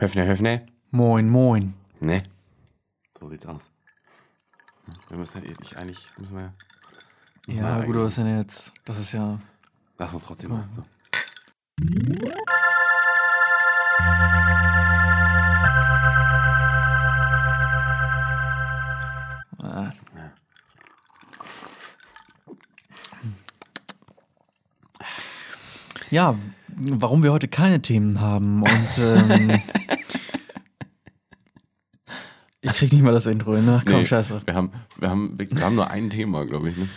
Höfner, Höfner. Moin, moin. Ne. So sieht's aus. Wir müssen ja ich eigentlich, müssen wir. müssen Ja, wir gut, was denn jetzt? Das ist ja. Lass uns trotzdem mal. So. Ja, warum wir heute keine Themen haben und ähm, ich krieg nicht mal das Intro hin. Ach komm, Nee, scheiße. Wir haben, wir, haben, wir haben nur ein Thema, glaube ich. Ne?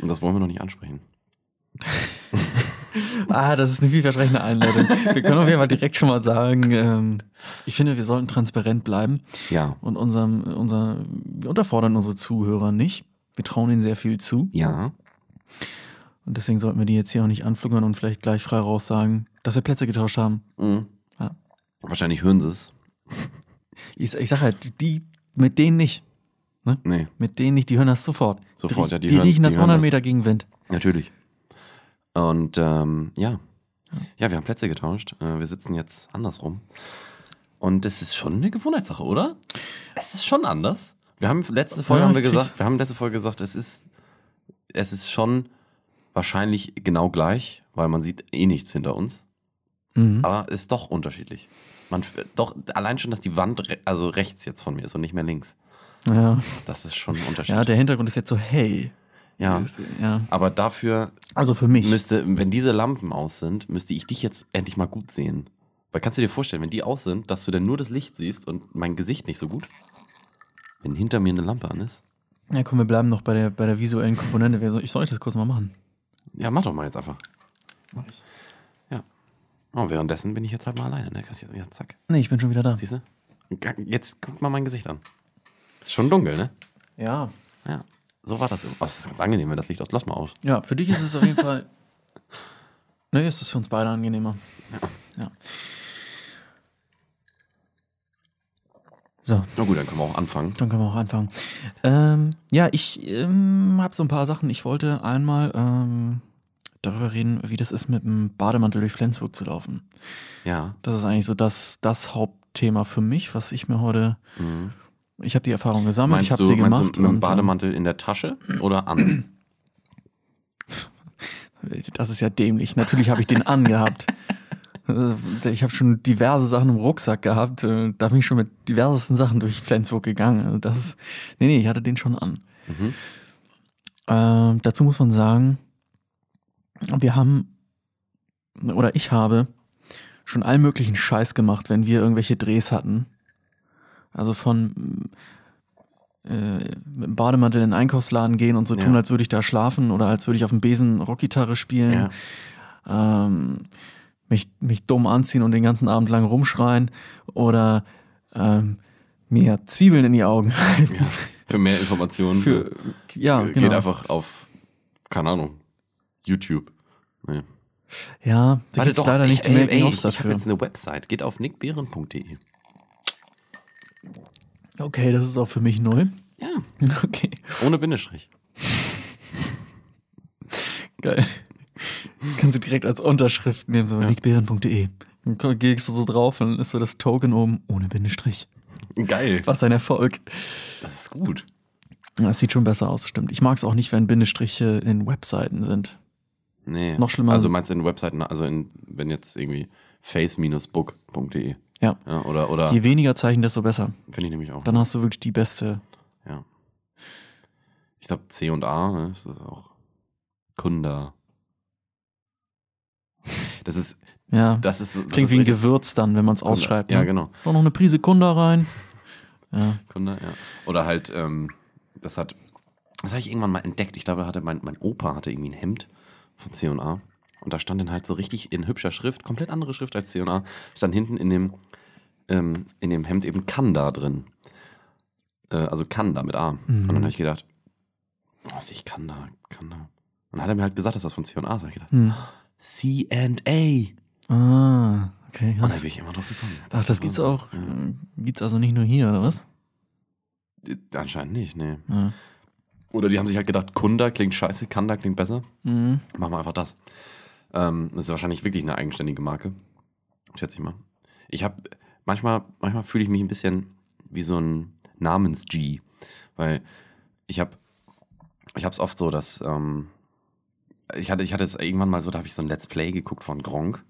Und das wollen wir noch nicht ansprechen. Ah, das ist eine vielversprechende Einleitung. Wir können auf jeden Fall direkt schon mal sagen, ähm, ich finde, wir sollten transparent bleiben Ja. und unserem, unser, wir unterfordern unsere Zuhörer nicht. Wir trauen ihnen sehr viel zu. Ja. Und deswegen sollten wir die jetzt hier auch nicht anfluggern und vielleicht gleich frei raus sagen, dass wir Plätze getauscht haben. Mhm. Ja. Wahrscheinlich hören sie es. Ich, ich sag halt, die mit denen nicht. Nee, Mit denen nicht, die hören das sofort. Sofort, die, ja, die die hören- riechen das die hören 100 das. Meter gegen Wind. natürlich. Und ähm, ja. Ja, wir haben Plätze getauscht. Äh, wir sitzen jetzt andersrum. Und es ist schon eine Gewohnheitssache, oder? Es ist schon anders. Wir haben letzte Folge Ja, haben wir gesagt, wir haben letzte Folge gesagt, es ist es ist schon wahrscheinlich genau gleich, weil man sieht eh nichts hinter uns. Mhm. Aber ist doch unterschiedlich. Man doch allein schon, dass die Wand re also rechts jetzt von mir ist und nicht mehr links. Ja. Das ist schon ein Unterschied. ja, der Hintergrund ist jetzt so hell. ja. Ist- ja. Aber dafür Also für mich. müsste, wenn diese Lampen aus sind, müsste ich dich jetzt endlich mal gut sehen. Weil kannst du dir vorstellen, wenn die aus sind, dass du dann nur das Licht siehst und mein Gesicht nicht so gut? Wenn hinter mir eine Lampe an ist? Ja, komm, wir bleiben noch bei der, bei der visuellen Komponente. Ich soll ich das kurz mal machen? Ja, mach doch mal jetzt einfach. Mach ich. Ja. Oh, währenddessen bin ich jetzt halt mal alleine, ne? Ja, zack. Nee, ich bin schon wieder da. Siehst du? Jetzt guck mal mein Gesicht an. Ist schon dunkel, ne? Ja. Ja. So war das. Oh, das ist ganz angenehm, wenn das Licht aus. Lass mal aus. Ja, für dich ist es auf jeden Fall. Nee, es ist für uns beide angenehmer. Ja. So, Na gut, dann können wir auch anfangen. dann können wir auch anfangen. Ähm, ja, ich ähm, habe so ein paar Sachen. Ich wollte einmal ähm, darüber reden, wie das ist, mit dem Bademantel durch Flensburg zu laufen. Ja. Das ist eigentlich so das, das Hauptthema für mich, was ich mir heute. Mhm. Ich habe die Erfahrung gesammelt, ich Meinst, habe du, sie meinst gemacht. du mit dem und, Bademantel in der Tasche oder an? ähm, das ist ja dämlich. Natürlich habe ich den angehabt. Äh, Ich habe schon diverse Sachen im Rucksack gehabt. äh, Da bin ich schon mit diversesten Sachen durch Flensburg gegangen. Also das ist. Nee, nee, ich hatte den schon an. Mhm. Ähm, dazu muss man sagen, wir haben, oder ich habe schon allen möglichen Scheiß gemacht, wenn wir irgendwelche Drehs hatten. Also von äh, mit dem Bademantel in den Einkaufsladen gehen und so Ja. tun, als würde ich da schlafen oder als würde ich auf dem Besen Rockgitarre spielen. Ja. Ähm, mich, mich dumm anziehen und den ganzen Abend lang rumschreien oder ähm, mir Zwiebeln in die Augen reiben. ja. Für mehr Informationen Für, ja, äh, genau. geht einfach auf, keine Ahnung, YouTube. Nee. Ja, da gibt's leider nicht ey, mehr ey, Making-ofs ich, ich habe dafür. jetzt eine Website. Geht auf nickbehren.de. Okay, das ist auch für mich neu. Ja, Okay, ohne Bindestrich. geil. Kannst du direkt als Unterschrift nehmen, so nickbehren.de. Dann gehst du so drauf und dann ist so das Token oben ohne Bindestrich. Geil. Was ein Erfolg. Das ist gut. Ja, Es sieht schon besser aus, stimmt. Ich mag es auch nicht, wenn Bindestriche in Webseiten sind. Nee. Noch schlimmer- Also meinst du in Webseiten, also in, wenn jetzt irgendwie face-book.de. Ja. Ja, oder, oder Je weniger Zeichen, desto besser. finde ich nämlich auch. Dann hast du wirklich die beste. Ja. Ich glaube C und A, ne, ist das auch. Kunda. Das ist, Ja. das ist. Das Klingt ist wie ein Gewürz dann, wenn man es Kunda. ausschreibt. Ja, ne? genau. Doch noch eine Prise Kunda rein. Ja. Kunde, ja. Oder halt, ähm, das hat, das habe ich irgendwann mal entdeckt. Ich glaube, hatte mein, mein Opa hatte irgendwie ein Hemd von C&A. Und da stand dann halt so richtig in hübscher Schrift, komplett andere Schrift als C&A, stand hinten in dem, ähm, in dem Hemd eben Kanda drin. Äh, also Kanda mit A. Und dann habe ich gedacht, was ich Kanda, Kanda. Und dann hat er mir halt gesagt, dass das von C&A ist. Da hab ich gedacht, Hm. C&A. Ah, okay. Und krass. bin ich immer drauf gekommen. Ach, das gibt's auch. Ja. äh, Gibt's also nicht nur hier, oder was? Anscheinend nicht, nee. Ja. Oder die haben sich halt gedacht, Kunda klingt scheiße, Kanda klingt besser. Mhm. Machen wir einfach das. Ähm, das ist wahrscheinlich wirklich eine eigenständige Marke. Schätze ich mal. Ich habe, manchmal, manchmal fühle ich mich ein bisschen wie so ein Namens-G. Weil ich habe ich habe es oft so, dass ähm, ich hatte ich hatte es irgendwann mal so, da habe ich so ein Let's Play geguckt von Gronk.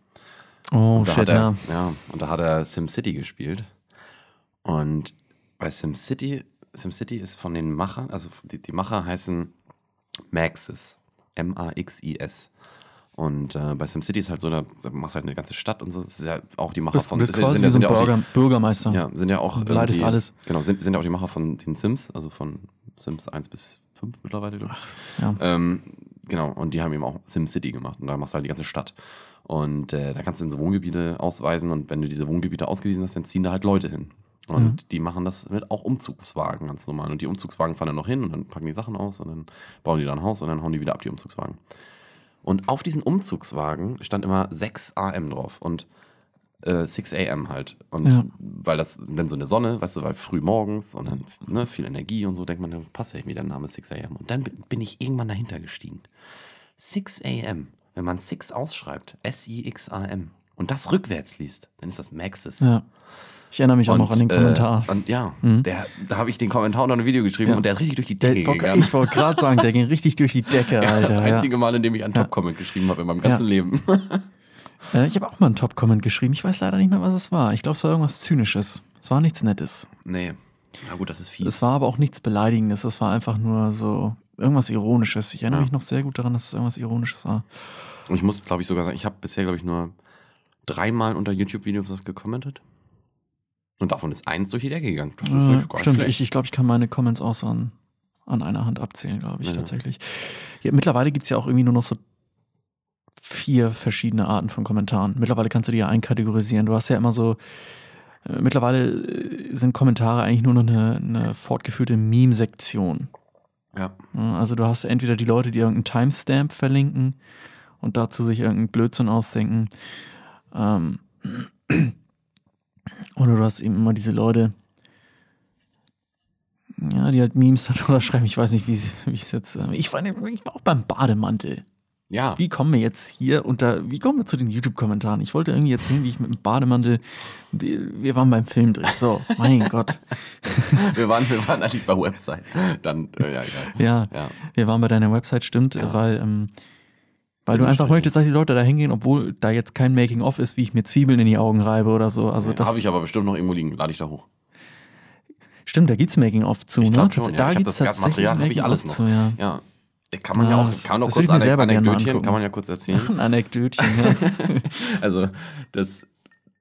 Oh, Und da shit, hat er, ja. ja, und da hat er SimCity gespielt. Und bei SimCity, SimCity ist von den Machern, also die, die Macher heißen Maxis. M-A-X-I-S. Und äh, bei SimCity ist halt so, da machst du halt eine ganze Stadt und so. Das ist ja auch die Macher Bist, von bist sind, sind, sind ja auch die, Bürger, Bürgermeister. ja, sind ja auch. Die, alles. Genau, sind, sind ja auch die Macher von den Sims, also von Sims 1 bis 5 mittlerweile, glaube ich. Ja. Ähm, genau, und die haben eben auch SimCity gemacht. Und da machst du halt die ganze Stadt. Und äh, da kannst du in so Wohngebiete ausweisen. Und wenn du diese Wohngebiete ausgewiesen hast, dann ziehen da halt Leute hin. Und Mhm. die machen das mit auch Umzugswagen ganz normal. Und die Umzugswagen fahren dann noch hin und dann packen die Sachen aus und dann bauen die da ein Haus und dann hauen die wieder ab, die Umzugswagen. Und auf diesen Umzugswagen stand immer 6 AM drauf und äh, 6 AM halt. Und Ja. weil das dann so eine Sonne, weißt du, weil früh morgens und dann ne, viel Energie und so, denkt man, passt ja irgendwie der Name 6 AM. Und dann bin ich irgendwann dahinter gestiegen. 6 AM, wenn man 6 ausschreibt, S-I-X-A-M, und das rückwärts liest, dann ist das Maxis. ja. Ich erinnere mich auch noch an den äh, Kommentar. Mhm. und ja, der, da habe ich den Kommentar unter ein Video geschrieben Ja. und der ist richtig durch die Der, Decke gegangen. ich wollte gerade sagen, der ging richtig durch die Decke, Ja, Alter. das einzige Mal, in dem ich einen Top-Comment geschrieben habe in meinem ganzen Leben. Äh, ich habe auch mal einen Top-Comment geschrieben. Ich weiß leider nicht mehr, was es war. Ich glaube, es war irgendwas Zynisches. Es war nichts Nettes. nee. Na gut, das ist fies. Es war aber auch nichts Beleidigendes. Es war einfach nur so irgendwas Ironisches. Ich erinnere Ja. mich noch sehr gut daran, dass es irgendwas Ironisches war. Und ich muss, glaube ich, sogar sagen, ich habe bisher, glaube ich, nur dreimal unter YouTube-Videos was gekommentiert. Und davon ist eins durch die Decke gegangen. Das ist Äh, gar stimmt, schlecht. ich, ich glaube, ich kann meine Comments auch so an, an einer Hand abzählen, glaube ich, Ja. tatsächlich. Ja, mittlerweile gibt es ja auch irgendwie nur noch so vier verschiedene Arten von Kommentaren. Mittlerweile kannst du die ja einkategorisieren. Du hast ja immer so, äh, mittlerweile äh, sind Kommentare eigentlich nur noch eine, eine fortgeführte Meme-Sektion. Ja. Also du hast entweder die Leute, die irgendeinen Timestamp verlinken und dazu sich irgendeinen Blödsinn ausdenken. Ähm, oder du hast eben immer diese Leute, ja, die halt Memes dann oder schreiben, ich weiß nicht, wie sie- wie ich es jetzt. äh, Ich war, ich war auch beim Bademantel. Ja. Wie kommen wir jetzt hier unter, wie kommen wir zu den YouTube-Kommentaren? Ich wollte irgendwie erzählen, wie ich mit dem Bademantel, wir waren beim Filmdreh. So, mein Gott. Wir waren, wir waren eigentlich bei Website. Dann, äh, ja, egal. Ja, Ja. wir waren bei deiner Website, stimmt, Ja. weil, ähm, weil du einfach möchtest, dass die Leute da hingehen, obwohl da jetzt kein Making-of ist, wie ich mir Zwiebeln in die Augen reibe oder so. Also das Habe ich aber bestimmt noch irgendwo liegen. Lade ich da hoch. stimmt, da gibt's Making-of zu, Ich ne? schon, ja. Da hab gibt's das tatsächlich Material, hab ich alles noch. zu, ja. Ja. Kann man ja, Ja, auch, kann man auch kurz mal Anekdötchen, kann man ja kurz erzählen. Ein Anekdötchen, ja. Also, das,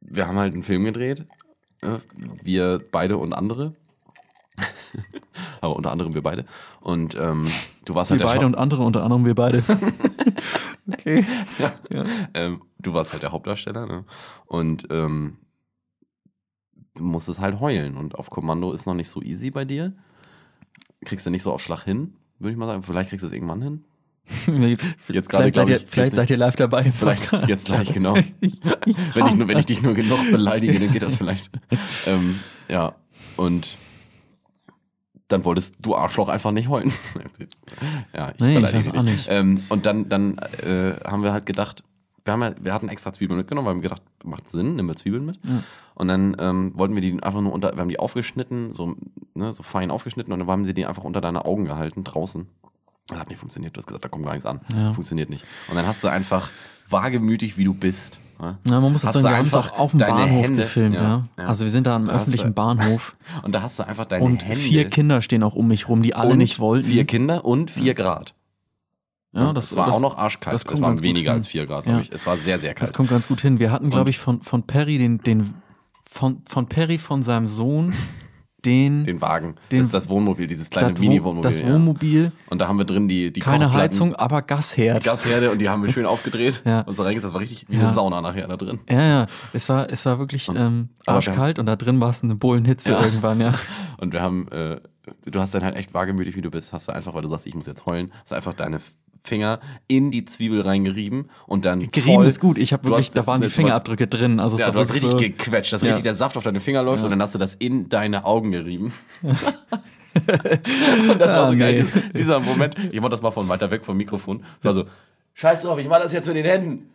wir haben halt einen Film gedreht. äh, Wir beide und andere. Aber unter anderem wir beide. Und ähm, du warst Wir halt der beide Schau- und andere, unter anderem wir beide. okay. ähm, du warst halt der Hauptdarsteller, ne? Und ähm, du musstest halt heulen. Und auf Kommando ist noch nicht so easy bei dir. Kriegst du nicht so auf Schlag hin, würde ich mal sagen. Vielleicht kriegst du es irgendwann hin. Jetzt gerade, vielleicht seid, ihr, ich, vielleicht seid ihr live dabei. Vielleicht jetzt gleich, genau. wenn, ich nur, wenn ich dich nur genug beleidige, dann geht das vielleicht. ähm, ja, und dann wolltest du Arschloch einfach nicht heulen. ja, ich Nee, ich beleidige weiß dich auch nicht. Ähm, und dann, dann äh, haben wir halt gedacht, wir, haben ja, wir hatten extra Zwiebeln mitgenommen, weil wir gedacht, macht Sinn, nehmen wir Zwiebeln mit. Ja. Und dann ähm, wollten wir die einfach nur unter, wir haben die aufgeschnitten, so, ne, so fein aufgeschnitten und dann haben sie die einfach unter deine Augen gehalten, draußen. Das hat nicht funktioniert. Du hast gesagt, da kommt gar nichts an. Ja. Funktioniert nicht. Und dann hast du einfach wagemütig, wie du bist. Ja? Man muss Hast dazu sagen, wir haben es einfach auch auf dem Bahnhof Hände- gefilmt, ja. ja. Also wir sind da am Da öffentlichen du- Bahnhof Und da hast du einfach deine und Hände. vier Kinder stehen auch um mich rum, die alle und nicht wollten. Vier Kinder und vier Grad. Ja, das, das, war das, auch noch arschkalt. das es waren weniger als vier Grad, glaube Ja. ich. Es war sehr, sehr Das kalt. kommt ganz gut hin. Wir hatten, glaube ich, von, von Perry den, den von, von Perry von seinem Sohn den, Den Wagen. Den- das ist das Wohnmobil, dieses kleine das, Wo- Mini-Wohnmobil. das ja. Wohnmobil, Und da haben wir drin die, die keine Heizung, aber Gasherd. Gasherde und die haben wir schön aufgedreht. Ja. Und so reingesetzt. Das war richtig wie Ja. eine Sauna nachher da drin. Ja, ja, es war, es war wirklich ähm, arschkalt und da drin war es eine Bullenhitze Ja. irgendwann, ja. Und wir haben, äh, du hast dann halt echt wagemütig, wie du bist, hast du einfach, weil du sagst, ich muss jetzt heulen, hast du einfach deine Finger in die Zwiebel reingerieben und dann Gerieben voll, ist gut. Ich habe wirklich, hast- da waren die du hast- Fingerabdrücke drin. Also Ja, du hast richtig so, gequetscht, dass Ja. richtig der Saft auf deine Finger läuft und dann hast du das in deine Augen gerieben. und das war Ah, so geil, nee. dieser Moment. Ich wollte das mal von weiter weg vom Mikrofon. Das war so, scheiß drauf, ich mach das jetzt mit den Händen.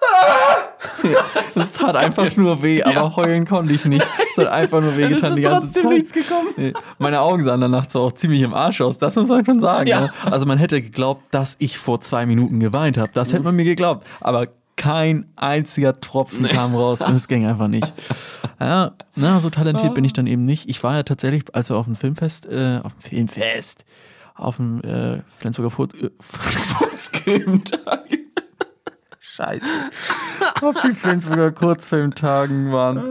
Es tat einfach nur weh, aber heulen konnte ich nicht. Es hat einfach nur weh getan die ganze Zeit. gekommen. Nee, Meine Augen sahen danach zwar auch ziemlich im Arsch aus, das muss man schon sagen. Ja. Ne? Also man hätte geglaubt, dass ich vor zwei Minuten geweint habe. Das hätte man mir geglaubt. Aber kein einziger Tropfen kam raus und es ging einfach nicht. Ja, na, so talentiert bin ich dann eben nicht. Ich war ja tatsächlich, als wir auf dem Filmfest, äh, auf dem Filmfest, auf dem äh, Flensburger Furt, äh. Scheiße. auf den Flensburger Kurzfilmtagen waren,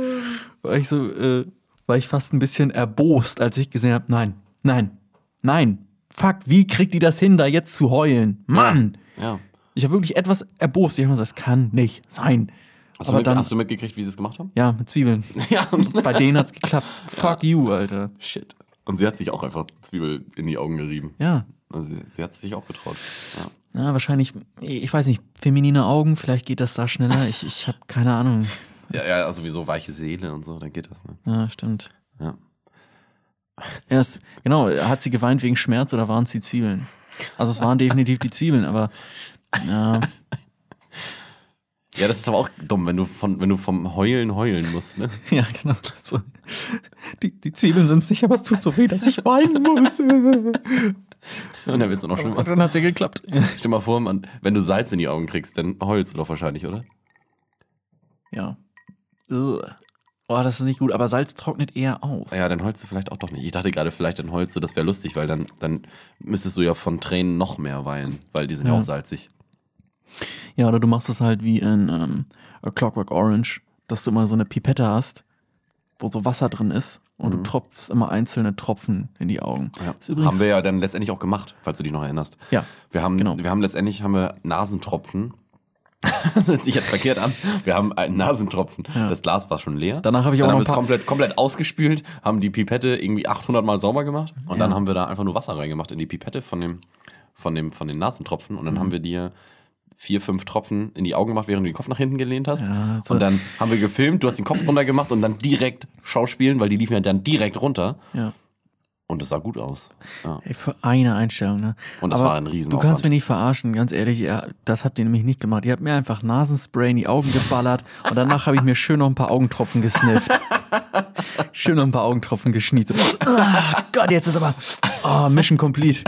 war ich so, äh, war ich fast ein bisschen erbost, als ich gesehen habe, nein, nein, nein, fuck, wie kriegt die das hin, da jetzt zu heulen? Mann! Ja. Ich habe wirklich etwas erbost. Ich habe gesagt, das kann nicht sein. Hast, du Aber mit, dann, hast du mitgekriegt, wie sie es gemacht haben? ja, mit Zwiebeln. Ja. Bei denen hat's geklappt. Fuck you, Alter. Shit. Und sie hat sich auch einfach Zwiebel in die Augen gerieben. Ja. Also sie, sie hat sich auch getraut. Ja. Ja, wahrscheinlich, ich weiß nicht, feminine Augen, vielleicht geht das da schneller. Ich, ich habe keine Ahnung. Ja, ja, also sowieso weiche Seele und so, dann geht das. Ne? Ja, stimmt. Ja. Ja, das, genau, hat sie geweint wegen Schmerz oder waren es die Zwiebeln? Also es waren definitiv die Zwiebeln, aber ja, ja, das ist aber auch dumm, wenn du, von, wenn du vom Heulen heulen musst. Ne? ja genau. So. Die, die Zwiebeln sind sicher, aber es tut so weh, dass ich weinen muss. Und dann wird es noch schlimmer. Und dann hat es ja geklappt. Stell dir mal vor, man, wenn du Salz in die Augen kriegst, dann heulst du doch wahrscheinlich, oder? Ja. Ugh. Oh, das ist nicht gut, aber Salz trocknet eher aus. Ja, dann heulst du vielleicht auch doch nicht. Ich dachte gerade, vielleicht dann heulst du, das wäre lustig, weil dann, dann müsstest du ja von Tränen noch mehr weinen, weil die sind ja, Ja. auch salzig. Ja, oder du machst es halt wie in ähm, A Clockwork Orange, dass du immer so eine Pipette hast, wo so Wasser drin ist und du tropfst immer einzelne Tropfen in die Augen. Ja. Haben wir ja dann letztendlich auch gemacht, falls du dich noch erinnerst. Ja, Wir haben, genau. wir haben letztendlich haben wir Nasentropfen. das hört sich jetzt verkehrt an. Wir haben einen Nasentropfen. Ja. Das Glas war schon leer. Danach habe ich auch dann noch haben wir es komplett, komplett ausgespült, haben die Pipette irgendwie 800 Mal sauber gemacht und Ja. dann haben wir da einfach nur Wasser reingemacht in die Pipette von dem, von dem, von den Nasentropfen Mhm. und dann haben wir dir vier, fünf Tropfen in die Augen gemacht, während du den Kopf nach hinten gelehnt hast. Ja, so- und dann haben wir gefilmt, du hast den Kopf runter gemacht und dann direkt Schauspielen, weil die liefen ja dann direkt runter ja. Und es sah gut aus. Ja. Ey, für eine Einstellung, ne? Und das Aber war ein Du Riesenaufwand. kannst mich nicht verarschen, ganz ehrlich, ja, das habt ihr nämlich nicht gemacht. Ihr habt mir einfach Nasenspray in die Augen geballert und danach habe ich mir schön noch ein paar Augentropfen gesnifft. schön noch ein paar Augentropfen geschniet. So, ah, Gott, jetzt ist aber oh, Mission complete.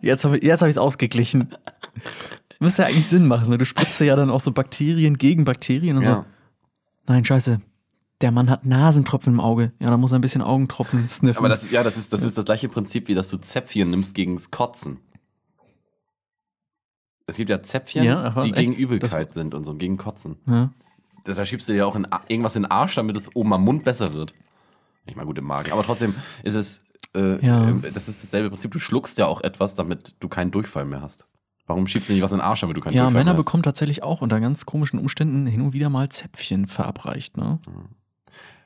Jetzt habe ich es jetzt hab ausgeglichen. Müsste ja eigentlich Sinn machen. Ne? Du spritzt ja dann auch so Bakterien gegen Bakterien und ja. so. Nein, scheiße. Der Mann hat Nasentropfen im Auge. Ja, da muss er ein bisschen Augentropfen sniffen. Aber das, ist- ja, das ist, das ist das gleiche Prinzip, wie dass du Zäpfchen nimmst gegens Kotzen. Es gibt ja Zäpfchen, Ja, ach was, die echt? gegen Übelkeit sind und so, gegen Kotzen. ja. Das, da schiebst du dir auch in, irgendwas in den Arsch, damit es oben am Mund besser wird. Nicht mal gut im Magen. Aber trotzdem ist es, äh, Ja. äh, das ist dasselbe Prinzip. Du schluckst ja auch etwas, damit du keinen Durchfall mehr hast. Warum schiebst du nicht was in den Arsch, damit du keinen Ja, Durchfall Männer mehr hast? bekommen tatsächlich auch unter ganz komischen Umständen hin und wieder mal Zäpfchen verabreicht. Ne?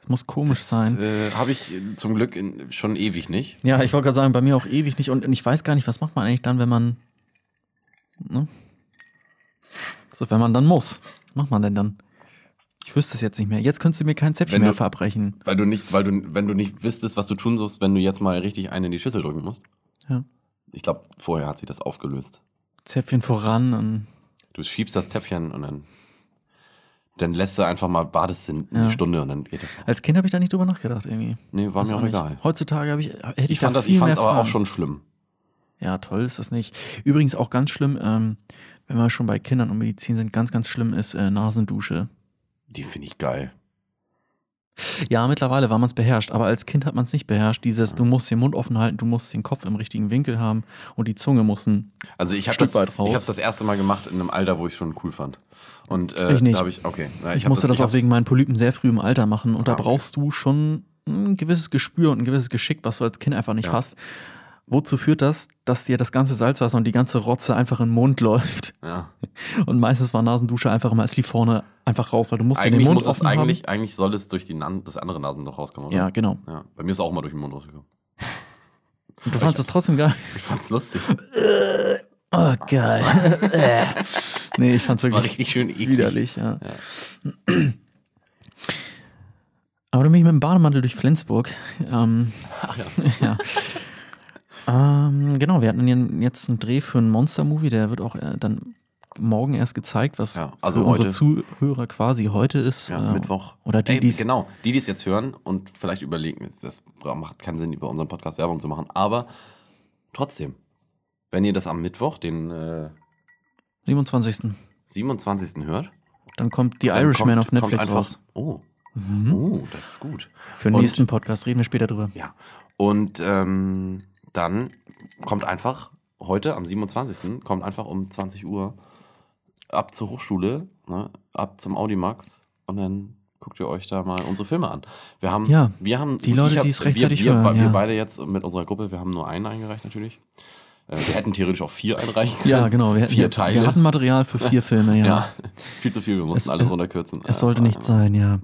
Das muss komisch Das sein. äh, habe ich zum Glück in, schon ewig nicht. Ja, ich wollte gerade sagen, bei mir auch ewig nicht. Und ich weiß gar nicht, was macht man eigentlich dann, wenn man. Ne? So, wenn man dann muss. Was macht man denn dann? Ich wüsste es jetzt nicht mehr. Jetzt könntest du mir kein Zäpfchen Wenn mehr du- verabreichen. Weil du nicht, weil du, wenn du nicht wüsstest, was du tun sollst, wenn du jetzt mal richtig einen in die Schüssel drücken musst. Ja. Ich glaube, vorher hat sich das aufgelöst. Zäpfchen voran und. Du schiebst das Zäpfchen und dann, dann lässt du einfach mal, wartest in Ja. eine Stunde und dann geht das. Als Kind habe ich da nicht drüber nachgedacht, irgendwie. Nee, war Weiß mir auch nicht. egal. Heutzutage habe ich, hätte ich, Ich fand da das, viel ich fand es aber auch schon schlimm. Ja, toll ist das nicht. Übrigens auch ganz schlimm, ähm, wenn wir schon bei Kindern und Medizin sind, ganz, ganz schlimm ist äh, Nasendusche. Die finde ich geil. Ja, mittlerweile war man es beherrscht, aber als Kind hat man es nicht beherrscht. Dieses, du musst den Mund offen halten, du musst den Kopf im richtigen Winkel haben und die Zunge muss ein. Also ich habe Stück das, weit ich raus. hab's das erste Mal gemacht in einem Alter, wo ich schon cool fand. Und äh, Ich nicht. da ich, okay. Ja, Ich, hab musste das, ich auch wegen meinen Polypen sehr früh im Alter machen und da Ah, okay. brauchst du schon ein gewisses Gespür und ein gewisses Geschick, was du als Kind einfach nicht Ja. hast. Wozu führt das, dass dir das ganze Salzwasser und die ganze Rotze einfach in den Mund läuft? Ja. Und meistens war Nasendusche einfach immer, es lief vorne einfach raus, weil du musst ja den Eigentlich Mund muss es, eigentlich, eigentlich soll es durch die Nan das andere Nasenloch rauskommen, haben. oder? Ja, genau. ja. Bei mir ist es auch mal durch den Mund rausgekommen. Und du fandest es trotzdem geil. Ich fand's lustig. Oh, geil. Nee, ich fand's war wirklich richtig schön eklig. widerlich, ja. Aber dann bin ich mit dem Bademantel durch Flensburg. Ähm, Ach ja. ja. ähm, genau, wir hatten jetzt einen Dreh für einen Monster-Movie, der wird auch äh, dann morgen erst gezeigt, was Ja, also für unsere Zuhörer quasi heute ist. Ja, äh, Mittwoch. Oder die, die genau, die, die es jetzt hören und vielleicht überlegen, das macht keinen Sinn, über unseren Podcast Werbung zu machen, aber trotzdem, wenn ihr das am Mittwoch, den äh, 27. 27. hört, Dann kommt The dann Irishman kommt- auf Netflix einfach, raus. Oh. Mhm. oh, das ist gut. Für den Und- nächsten Podcast reden wir später drüber. Ja. Und ähm, dann kommt einfach heute am 27. kommt einfach um 20 Uhr ab zur Hochschule, ne, ab zum Audimax und dann guckt ihr euch da mal unsere Filme an. Wir haben, Ja, wir haben die Leute, ich hab- die es rechtzeitig wir, wir, hören, Wir ja. beide jetzt mit unserer Gruppe, wir haben nur einen eingereicht natürlich. Äh, wir hätten theoretisch auch vier einreichen können. Ja, genau. Wir, hätten- Vier Teile. wir hatten Material für vier Filme, ja. ja. viel zu viel, wir mussten Es- alles es- runterkürzen. Es sollte nicht sein, ja.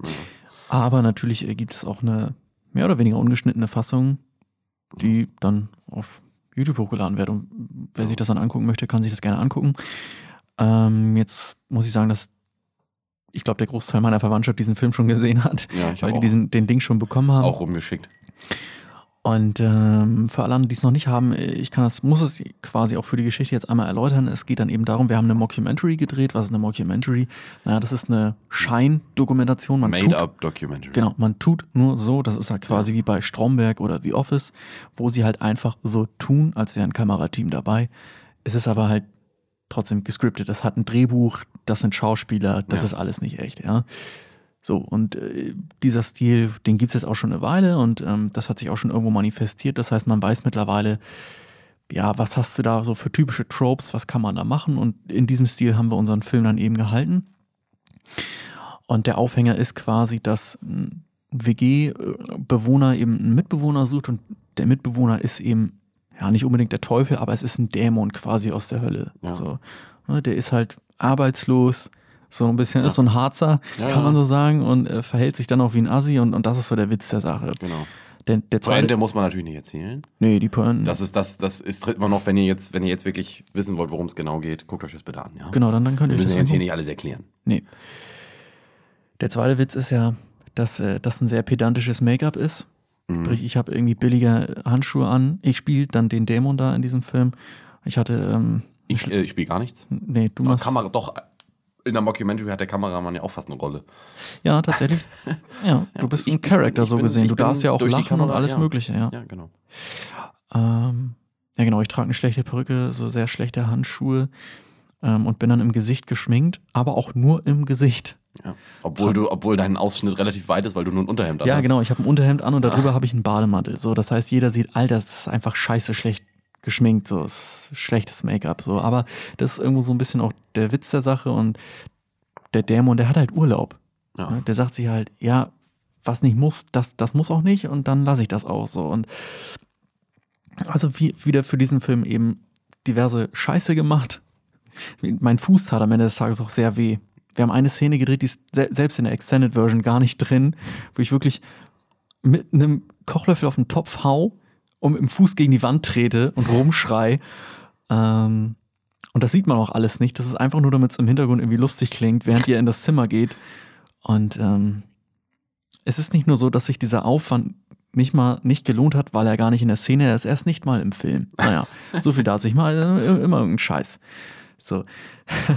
Aber natürlich äh, gibt es auch eine mehr oder weniger ungeschnittene Fassung, die dann auf YouTube hochgeladen wird. Und wer sich das dann angucken möchte, kann sich das gerne angucken. Ähm, jetzt muss ich sagen, dass ich glaube, der Großteil meiner Verwandtschaft diesen Film schon gesehen hat, Ja, ich weil die diesen, den Link schon bekommen haben. auch rumgeschickt. Und ähm, für alle anderen, die es noch nicht haben, ich kann das, muss es quasi auch für die Geschichte jetzt einmal erläutern. Es geht dann eben darum, wir haben eine Mockumentary gedreht. Was ist eine Mockumentary? Naja, das ist eine Scheindokumentation. Man tut, Made-up Documentary. Genau, man tut nur so, das ist halt quasi wie bei Stromberg oder The Office, wo sie halt einfach so tun, als wäre ein Kamerateam dabei. Es ist aber halt trotzdem gescriptet. Das hat ein Drehbuch, das sind Schauspieler, das Ja. ist alles nicht echt, ja. So, und äh, dieser Stil, den gibt es jetzt auch schon eine Weile und ähm, das hat sich auch schon irgendwo manifestiert. Das heißt, man weiß mittlerweile, ja, was hast du da so für typische Tropes, was kann man da machen? Und in diesem Stil haben wir unseren Film dann eben gehalten. Und der Aufhänger ist quasi, dass ein WG-Bewohner eben einen Mitbewohner sucht und der Mitbewohner ist eben, ja, nicht unbedingt der Teufel, aber es ist ein Dämon quasi aus der Hölle. Ja. So, ne, der ist halt arbeitslos, so ein bisschen, Ja. ist so ein Harzer, Ja, kann man so sagen, und äh, verhält sich dann auch wie ein Assi und, und das ist so der Witz der Sache. Genau. Der, der zweite, Pointe muss man natürlich nicht erzählen. nee, die Pointe, Das ist das, das ist tritt immer noch, wenn ihr jetzt, wenn ihr jetzt wirklich wissen wollt, worum es genau geht, guckt euch das bitte an, ja. genau, dann, dann könnt Wir ihr euch müssen das jetzt hier nicht alles erklären. Nee. Der zweite Witz ist ja, dass äh, das ein sehr pedantisches Make-up ist. Mhm. Sprich, ich habe irgendwie billige Handschuhe an. Ich spiele dann den Dämon da in diesem Film. Ich hatte, ähm, Ich, äh, ich spiele gar nichts. nee, du machst. Kamera, doch, in der Mockumentary hat der Kameramann ja auch fast eine Rolle. Ja, tatsächlich. Ja, du bist ich- ein ich so gesehen. Du darfst ja auch lachen und Kamera, alles ja. Mögliche, ja. Ja, genau. Ähm, ja, genau, ich trage eine schlechte Perücke, so sehr schlechte Handschuhe ähm, und bin dann im Gesicht geschminkt, aber auch nur im Gesicht. Ja. Obwohl du, obwohl dein Ausschnitt relativ weit ist, weil du nur ein Unterhemd Ja, hast. genau. Ich habe ein Unterhemd an und darüber habe ich einen Bademantel. So, das heißt, jeder sieht, Alter, das ist einfach scheiße schlecht geschminkt. So, es ist schlechtes Make-up. So, aber das ist irgendwo so ein bisschen auch der Witz der Sache und der Dämon, der hat halt Urlaub. Ja. Ne? Der sagt sich halt, ja, was nicht muss, das, das muss auch nicht und dann lasse ich das auch so. Und also wie, wieder für diesen Film eben diverse Scheiße gemacht. Mein Fuß tat am Ende des Tages auch sehr weh. Wir haben eine Szene gedreht, die ist se selbst in der Extended Version gar nicht drin, wo ich wirklich mit einem Kochlöffel auf den Topf hau mit dem Fuß gegen die Wand trete und rumschrei. Ähm, und das sieht man auch alles nicht. Das ist einfach nur, damit es im Hintergrund irgendwie lustig klingt, während ihr in das Zimmer geht. Und ähm, es ist nicht nur so, dass sich dieser Aufwand nicht mal nicht gelohnt hat, weil er gar nicht in der Szene ist. Er ist nicht mal im Film. Naja, so viel dazu. Ich mal äh, immer irgendeinen Scheiß. So.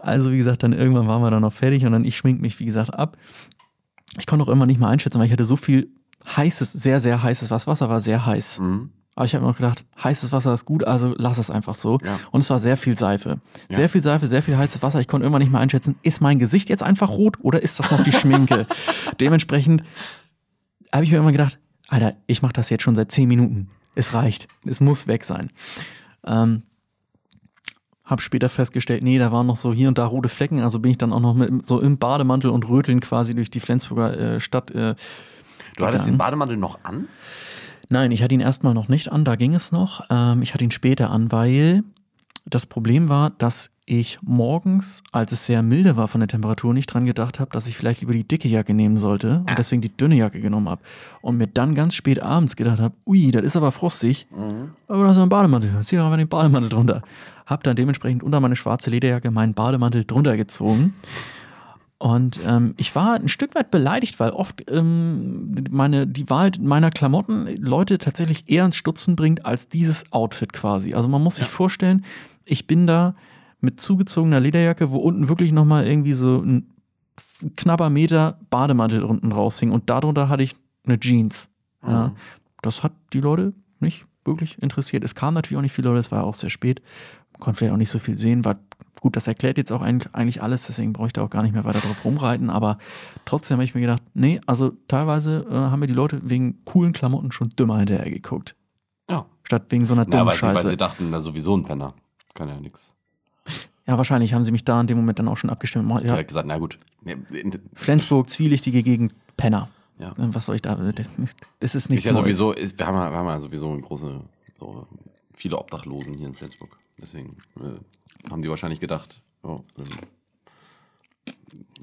Also, wie gesagt, dann irgendwann waren wir dann noch fertig und dann ich schmink mich, wie gesagt, ab. Ich konnte auch irgendwann nicht mal einschätzen, weil ich hatte so viel heißes, sehr, sehr heißes Wasser. Wasser war sehr heiß. Mhm. Aber ich habe mir noch gedacht, heißes Wasser ist gut, also lass es einfach so. Ja. Und es war sehr viel Seife. Ja. Sehr viel Seife, sehr viel heißes Wasser. Ich konnte irgendwann nicht mehr einschätzen, ist mein Gesicht jetzt einfach rot oder ist das noch die Schminke? Dementsprechend habe ich mir immer gedacht, Alter, ich mache das jetzt schon seit zehn Minuten. Es reicht. Es muss weg sein. Ähm, hab später festgestellt, nee, da waren noch so hier und da rote Flecken. Also bin ich dann auch noch mit so im Bademantel und Röteln quasi durch die Flensburger äh, Stadt. Äh, Du hattest den Bademantel noch an? Nein, ich hatte ihn erstmal noch nicht an, da ging es noch. Ähm, ich hatte ihn später an, weil das Problem war, dass ich morgens, als es sehr milde war von der Temperatur, nicht dran gedacht habe, dass ich vielleicht lieber die dicke Jacke nehmen sollte und deswegen die dünne Jacke genommen habe. Und mir dann ganz spät abends gedacht habe, ui, das ist aber frostig, aber da ist ein Bademantel, zieh doch mal den Bademantel drunter. Hab dann dementsprechend unter meine schwarze Lederjacke meinen Bademantel drunter gezogen. Und ähm, ich war ein Stück weit beleidigt, weil oft ähm, meine, die Wahl meiner Klamotten Leute tatsächlich eher ins Stutzen bringt als dieses Outfit quasi. Also man muss sich vorstellen, ich bin da mit zugezogener Lederjacke, wo unten wirklich nochmal irgendwie so ein knapper Meter Bademantel unten raushing und darunter hatte ich eine Jeans. Ja, Mhm. das hat die Leute nicht wirklich interessiert. Es kamen natürlich auch nicht viele Leute, es war auch sehr spät. Konnte vielleicht auch nicht so viel sehen. War gut, das erklärt jetzt auch eigentlich alles, deswegen brauche ich da auch gar nicht mehr weiter drauf rumreiten. Aber trotzdem habe ich mir gedacht, nee, also teilweise äh, haben mir die Leute wegen coolen Klamotten schon dümmer hinterher geguckt. Ja. Statt wegen so einer Na, dummen weil, sie, weil Scheiße. sie dachten, na sowieso ein Penner. Kann ja nichts. Ja, wahrscheinlich haben sie mich da in dem Moment dann auch schon abgestimmt. Ja. Direkt gesagt, na gut. Flensburg, zwielichtige Gegend, Penner. Ja. Äh, Was soll ich da? Das ist nichts Ist ja sowieso, ist, wir, haben ja, wir haben ja sowieso eine große, so viele Obdachlosen hier in Flensburg. Deswegen äh, haben die wahrscheinlich gedacht, oh, ähm,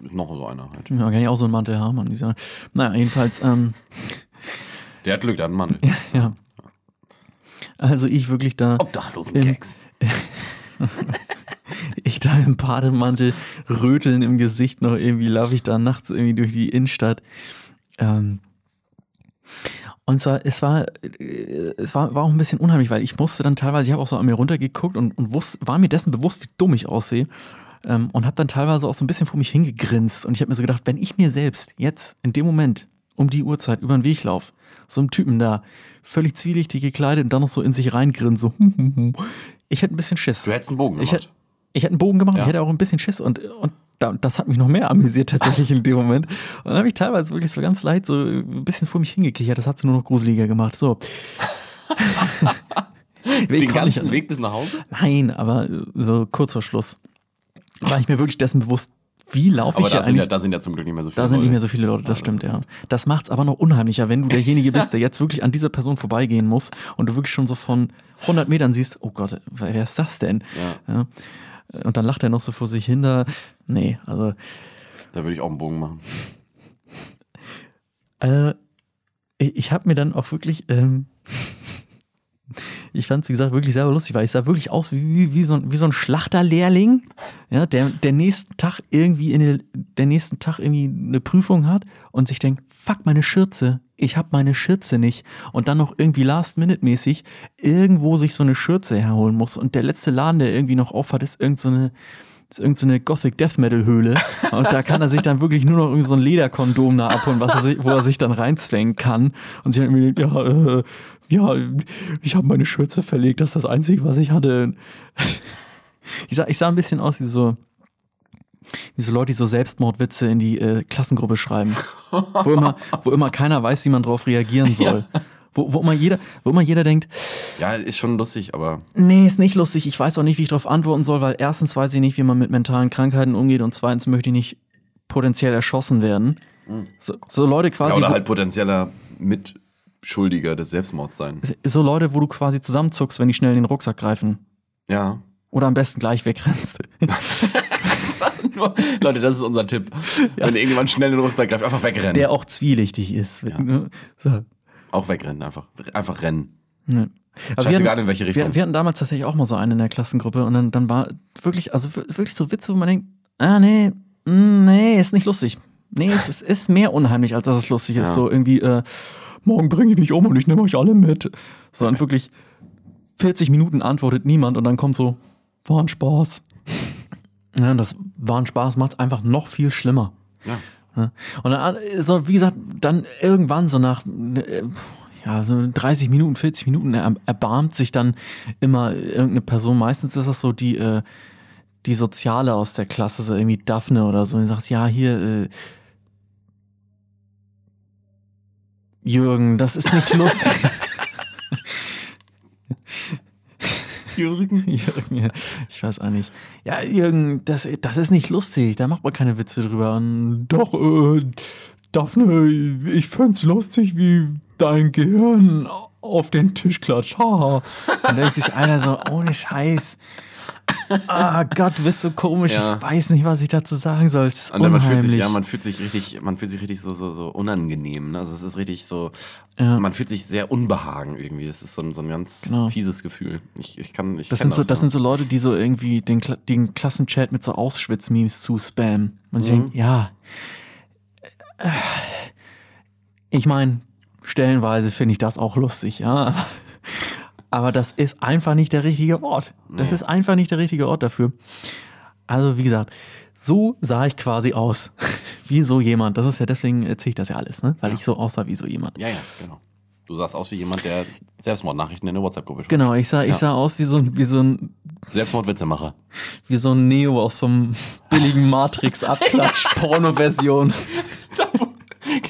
ist noch so einer halt. Ja, kann ich auch so einen Mantel haben an dieser. Naja, jedenfalls, ähm, Der hat Glück, der hat einen Mann. ja. Also ich wirklich da, Obdachlosen-Gags. ich da im Bademantel, Röteln im Gesicht noch irgendwie, laufe ich da nachts irgendwie durch die Innenstadt. Ähm, und zwar, es war, äh, es war, war auch ein bisschen unheimlich, weil ich musste dann teilweise, ich habe auch so an mir runtergeguckt und, und wusste, war mir dessen bewusst, wie dumm ich aussehe. Ähm, und habe dann teilweise auch so ein bisschen vor mich hingegrinst. Und ich habe mir so gedacht, wenn ich mir selbst jetzt in dem Moment um die Uhrzeit über den Weg laufe, so einem Typen da, völlig zwielichtig gekleidet und dann noch so in sich reingrinst, so, ich hätte ein bisschen Schiss. Du hättest einen Bogen Ich gemacht. hätte, ich hätte einen Bogen gemacht, Ja. ich hätte auch ein bisschen Schiss und, und das hat mich noch mehr amüsiert tatsächlich in dem Moment. Und dann habe ich teilweise wirklich so ganz leicht so ein bisschen vor mich hingekichert. Das hat es nur noch gruseliger gemacht. So. Ich Den ganzen Weg bis nach Hause? Nein, aber so kurz vor Schluss war ich mir wirklich dessen bewusst, wie laufe ich da hier sind, ja, eigentlich. da sind ja zum Glück nicht mehr so viele Da sind nicht Leute. mehr so viele Leute, das Ja, stimmt, das ja. Das macht es aber noch unheimlicher, wenn du derjenige bist, der jetzt wirklich an dieser Person vorbeigehen muss und du wirklich schon so von 100 Metern siehst, oh Gott, wer ist das denn? Ja. Ja. Und dann lacht er noch so vor sich hin da. Nee, also Da würde ich auch einen Bogen machen. Äh, ich ich habe mir dann auch wirklich, ähm, ich fand es, wie gesagt, wirklich selber lustig, weil ich sah wirklich aus wie, wie, wie, so, ein, wie so ein Schlachterlehrling, ja, der, der nächsten Tag irgendwie in der, der nächsten Tag irgendwie eine Prüfung hat und sich denkt, fuck, meine Schürze, ich habe meine Schürze nicht. Und dann noch irgendwie last-minute-mäßig irgendwo sich so eine Schürze herholen muss. Und der letzte Laden, der irgendwie noch aufhat, ist irgend so eine ist irgend so Gothic Death Metal Höhle. Und da kann er sich dann wirklich nur noch irgendwie so ein Lederkondom da abholen, was er sich, wo er sich dann reinzwängen kann. Und sich dann irgendwie denkt, ja, äh, ja, ich habe meine Schürze verlegt, das ist das Einzige, was ich hatte. Ich sah, ich sah ein bisschen aus wie so, wie so Leute, die so Selbstmordwitze in die äh, Klassengruppe schreiben, wo immer, wo immer keiner weiß, wie man drauf reagieren soll. Wo, wo, immer jeder, wo immer jeder denkt, Ja, ist schon lustig, aber Nee, ist nicht lustig. Ich weiß auch nicht, wie ich darauf antworten soll, weil erstens weiß ich nicht, wie man mit mentalen Krankheiten umgeht und zweitens möchte ich nicht potenziell erschossen werden. So, so Leute quasi, ja, oder halt potenzieller Mitschuldiger des Mords sein. so Leute, wo du quasi zusammenzuckst, wenn die schnell in den Rucksack greifen. Ja. Oder am besten gleich wegrennst. Leute, das ist unser Tipp. Wenn irgendjemand schnell in den Rucksack greift, einfach wegrennen. Der auch zwielichtig ist. Ne? So. Auch wegrennen, einfach. Einfach rennen. Ja. Aber wir Scheißegal, hatten, in welche Richtung. wir, wir hatten damals tatsächlich auch mal so einen in der Klassengruppe und dann, dann war wirklich, also wir- wirklich so Witze, wo man denkt, ah nee, mm, nee, ist nicht lustig. Nee, es ist, ist mehr unheimlich, als dass es lustig ist. Ja. So irgendwie, äh, morgen bringe ich mich um und ich nehme euch alle mit. Sondern wirklich 40 Minuten antwortet niemand und dann kommt so, war ein Spaß. Ja, und das war ein Spaß, macht es einfach noch viel schlimmer. ja. Und dann, so, wie gesagt, dann irgendwann so nach ja, so 30 Minuten, 40 Minuten er, erbarmt sich dann immer irgendeine Person. Meistens ist das so die, äh, die Soziale aus der Klasse, so irgendwie Daphne oder so. Und die sagt, ja, hier, äh, Jürgen, das ist nicht lustig. Jürgen. Jürgen, ja, ich weiß auch nicht. Ja, Jürgen, das, das ist nicht lustig, da macht man keine Witze drüber. Und doch, äh, Daphne, ich find's lustig, wie dein Gehirn auf den Tisch klatscht. Haha. Und denkt sich einer so, ohne Scheiß. Ah Gott, du bist so komisch. Ja. Ich weiß nicht, was ich dazu sagen soll. Es ist Und dann man fühlt sich, unheimlich. ja, man fühlt sich richtig, man fühlt sich richtig so, so, so unangenehm. Ne? Also es ist richtig so, Ja. man fühlt sich sehr unbehagen irgendwie. Das ist so ein, so ein ganz Genau. fieses Gefühl. Ich, ich kann, ich Das sind, so, das ja. sind so Leute, die so irgendwie den, den Klassenchat mit so Auschwitz-Memes zu spammen. Man sich denkt, ja. äh, Ich meine, stellenweise finde ich das auch lustig, ja. Aber das ist einfach nicht der richtige Ort. Das ist einfach nicht der richtige Ort dafür. Also, wie gesagt, so sah ich quasi aus. wie so jemand. Das ist ja, deswegen erzähle ich das ja alles, ne? Weil ich so aussah wie so jemand. Ja, ja, genau. Du sahst aus wie jemand, der Selbstmordnachrichten in der WhatsApp-Gruppe schreibt. Genau, ich sah, ich Ja. sah aus wie so, ein- wie so ein Selbstmordwitzemacher. wie so ein Neo aus so einem billigen Matrix-Abklatsch-Porno-Version.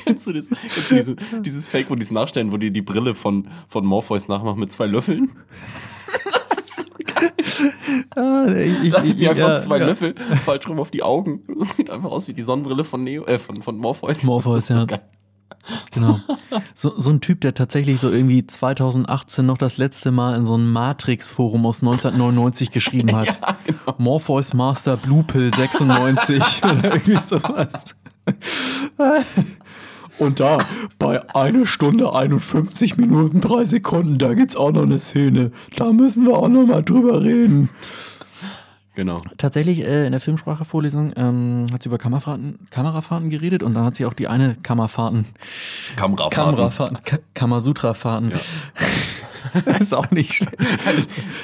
Kennst du das? Kennst du diese, dieses Fake, wo die es nachstellen, wo die die Brille von, von Morpheus nachmachen mit zwei Löffeln? Ah, ich, ich, ich, einfach ja, zwei ja. Löffel falsch rum auf die Augen. Das sieht einfach aus wie die Sonnenbrille von Neo, äh, von, von Morpheus. Morpheus, Das ist so ja. geil. Genau. So, so ein Typ, der tatsächlich so irgendwie 2018 noch das letzte Mal in so einem Matrix-Forum aus 1999 geschrieben hat. genau. Morpheus Master Blue Pill 96 oder irgendwie sowas. Und da, bei einer Stunde 51 Minuten 3 Sekunden, da gibt's auch noch eine Szene. Da müssen wir auch noch mal drüber reden. Genau. Tatsächlich äh, in der Filmsprache-Vorlesung ähm, hat sie über Kamerafahrten, Kamerafahrten geredet und dann hat sie auch die eine Kamerafahrten, Kamerafahrten. Kamerafahrten, Ka Kamasutra-Fahrten. ist auch nicht schlecht.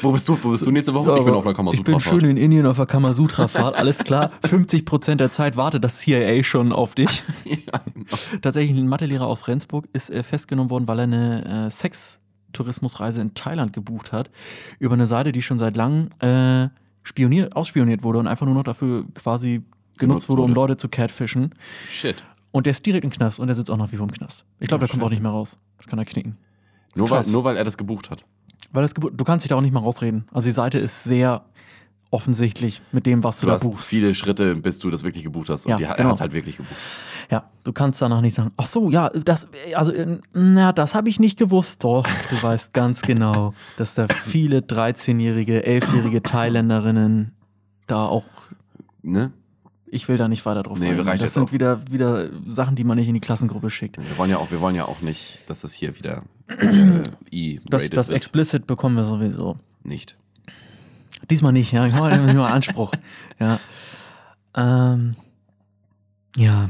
Wo bist du? Wo bist du nächste Woche? ich bin auf einer Ich bin schön Kamasutra-Fahrt. in Indien auf einer Kamasutra-Fahrt. Alles klar. 50% der Zeit wartet das CIA schon auf dich. Tatsächlich ein Mathelehrer aus Rendsburg ist äh, festgenommen worden, weil er eine äh, Sex-Tourismusreise in Thailand gebucht hat. Über eine Seite, die schon seit langem äh, spioniert, ausspioniert wurde und einfach nur noch dafür quasi genutzt wurde, um. Leute zu catfischen. Shit. Und der ist direkt im Knast und der sitzt auch nach wie vor im Knast. Ich glaube, Ja, der kommt auch nicht mehr raus. Das kann er knicken. Nur weil, nur weil er das gebucht hat. Weil das Geburt, du kannst dich da auch nicht mal rausreden. Also die Seite ist sehr offensichtlich mit dem, was du, Du da hast buchst. viele Schritte, bis du das wirklich gebucht hast. Und Ja, die, er genau. hat halt wirklich gebucht. Ja, du kannst danach nicht sagen, ach so, ja, das, also, äh, na, das habe ich nicht gewusst. Doch, du weißt ganz genau, dass da viele 13-jährige, 11-jährige Thailänderinnen da auch, Ne? ich will da nicht weiter drauf Nee, eingehen. Das sind auch. wieder, wieder Sachen, die man nicht in die Klassengruppe schickt. Wir wollen ja auch, wir wollen ja auch nicht, dass das hier wieder E Das, das wird. Explicit bekommen wir sowieso. Nicht. Diesmal nicht, ja. Haben wir nur Anspruch. Ja. Ähm, ja.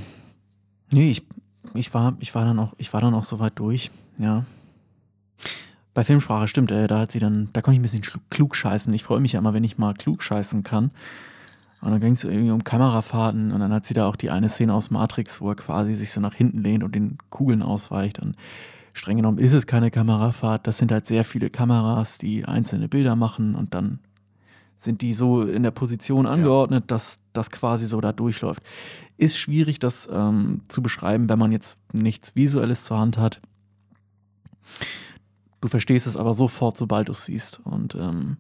Nee, ich, ich, war, ich, war dann auch, ich war dann auch soweit durch, ja. Bei Filmsprache stimmt, äh, da hat sie dann, da konnte ich ein bisschen klug scheißen. Ich freue mich ja immer, wenn ich mal klug scheißen kann. Und dann ging es irgendwie um Kamerafahrten und dann hat sie da auch die eine Szene aus Matrix, wo er quasi sich so nach hinten lehnt und den Kugeln ausweicht. Und streng genommen ist es keine Kamerafahrt. Das sind halt sehr viele Kameras, die einzelne Bilder machen und dann sind die so in der Position angeordnet, dass das quasi so da durchläuft. Ist schwierig, das ähm, zu beschreiben, wenn man jetzt nichts Visuelles zur Hand hat. Du verstehst es aber sofort, sobald du es siehst. Und ähm,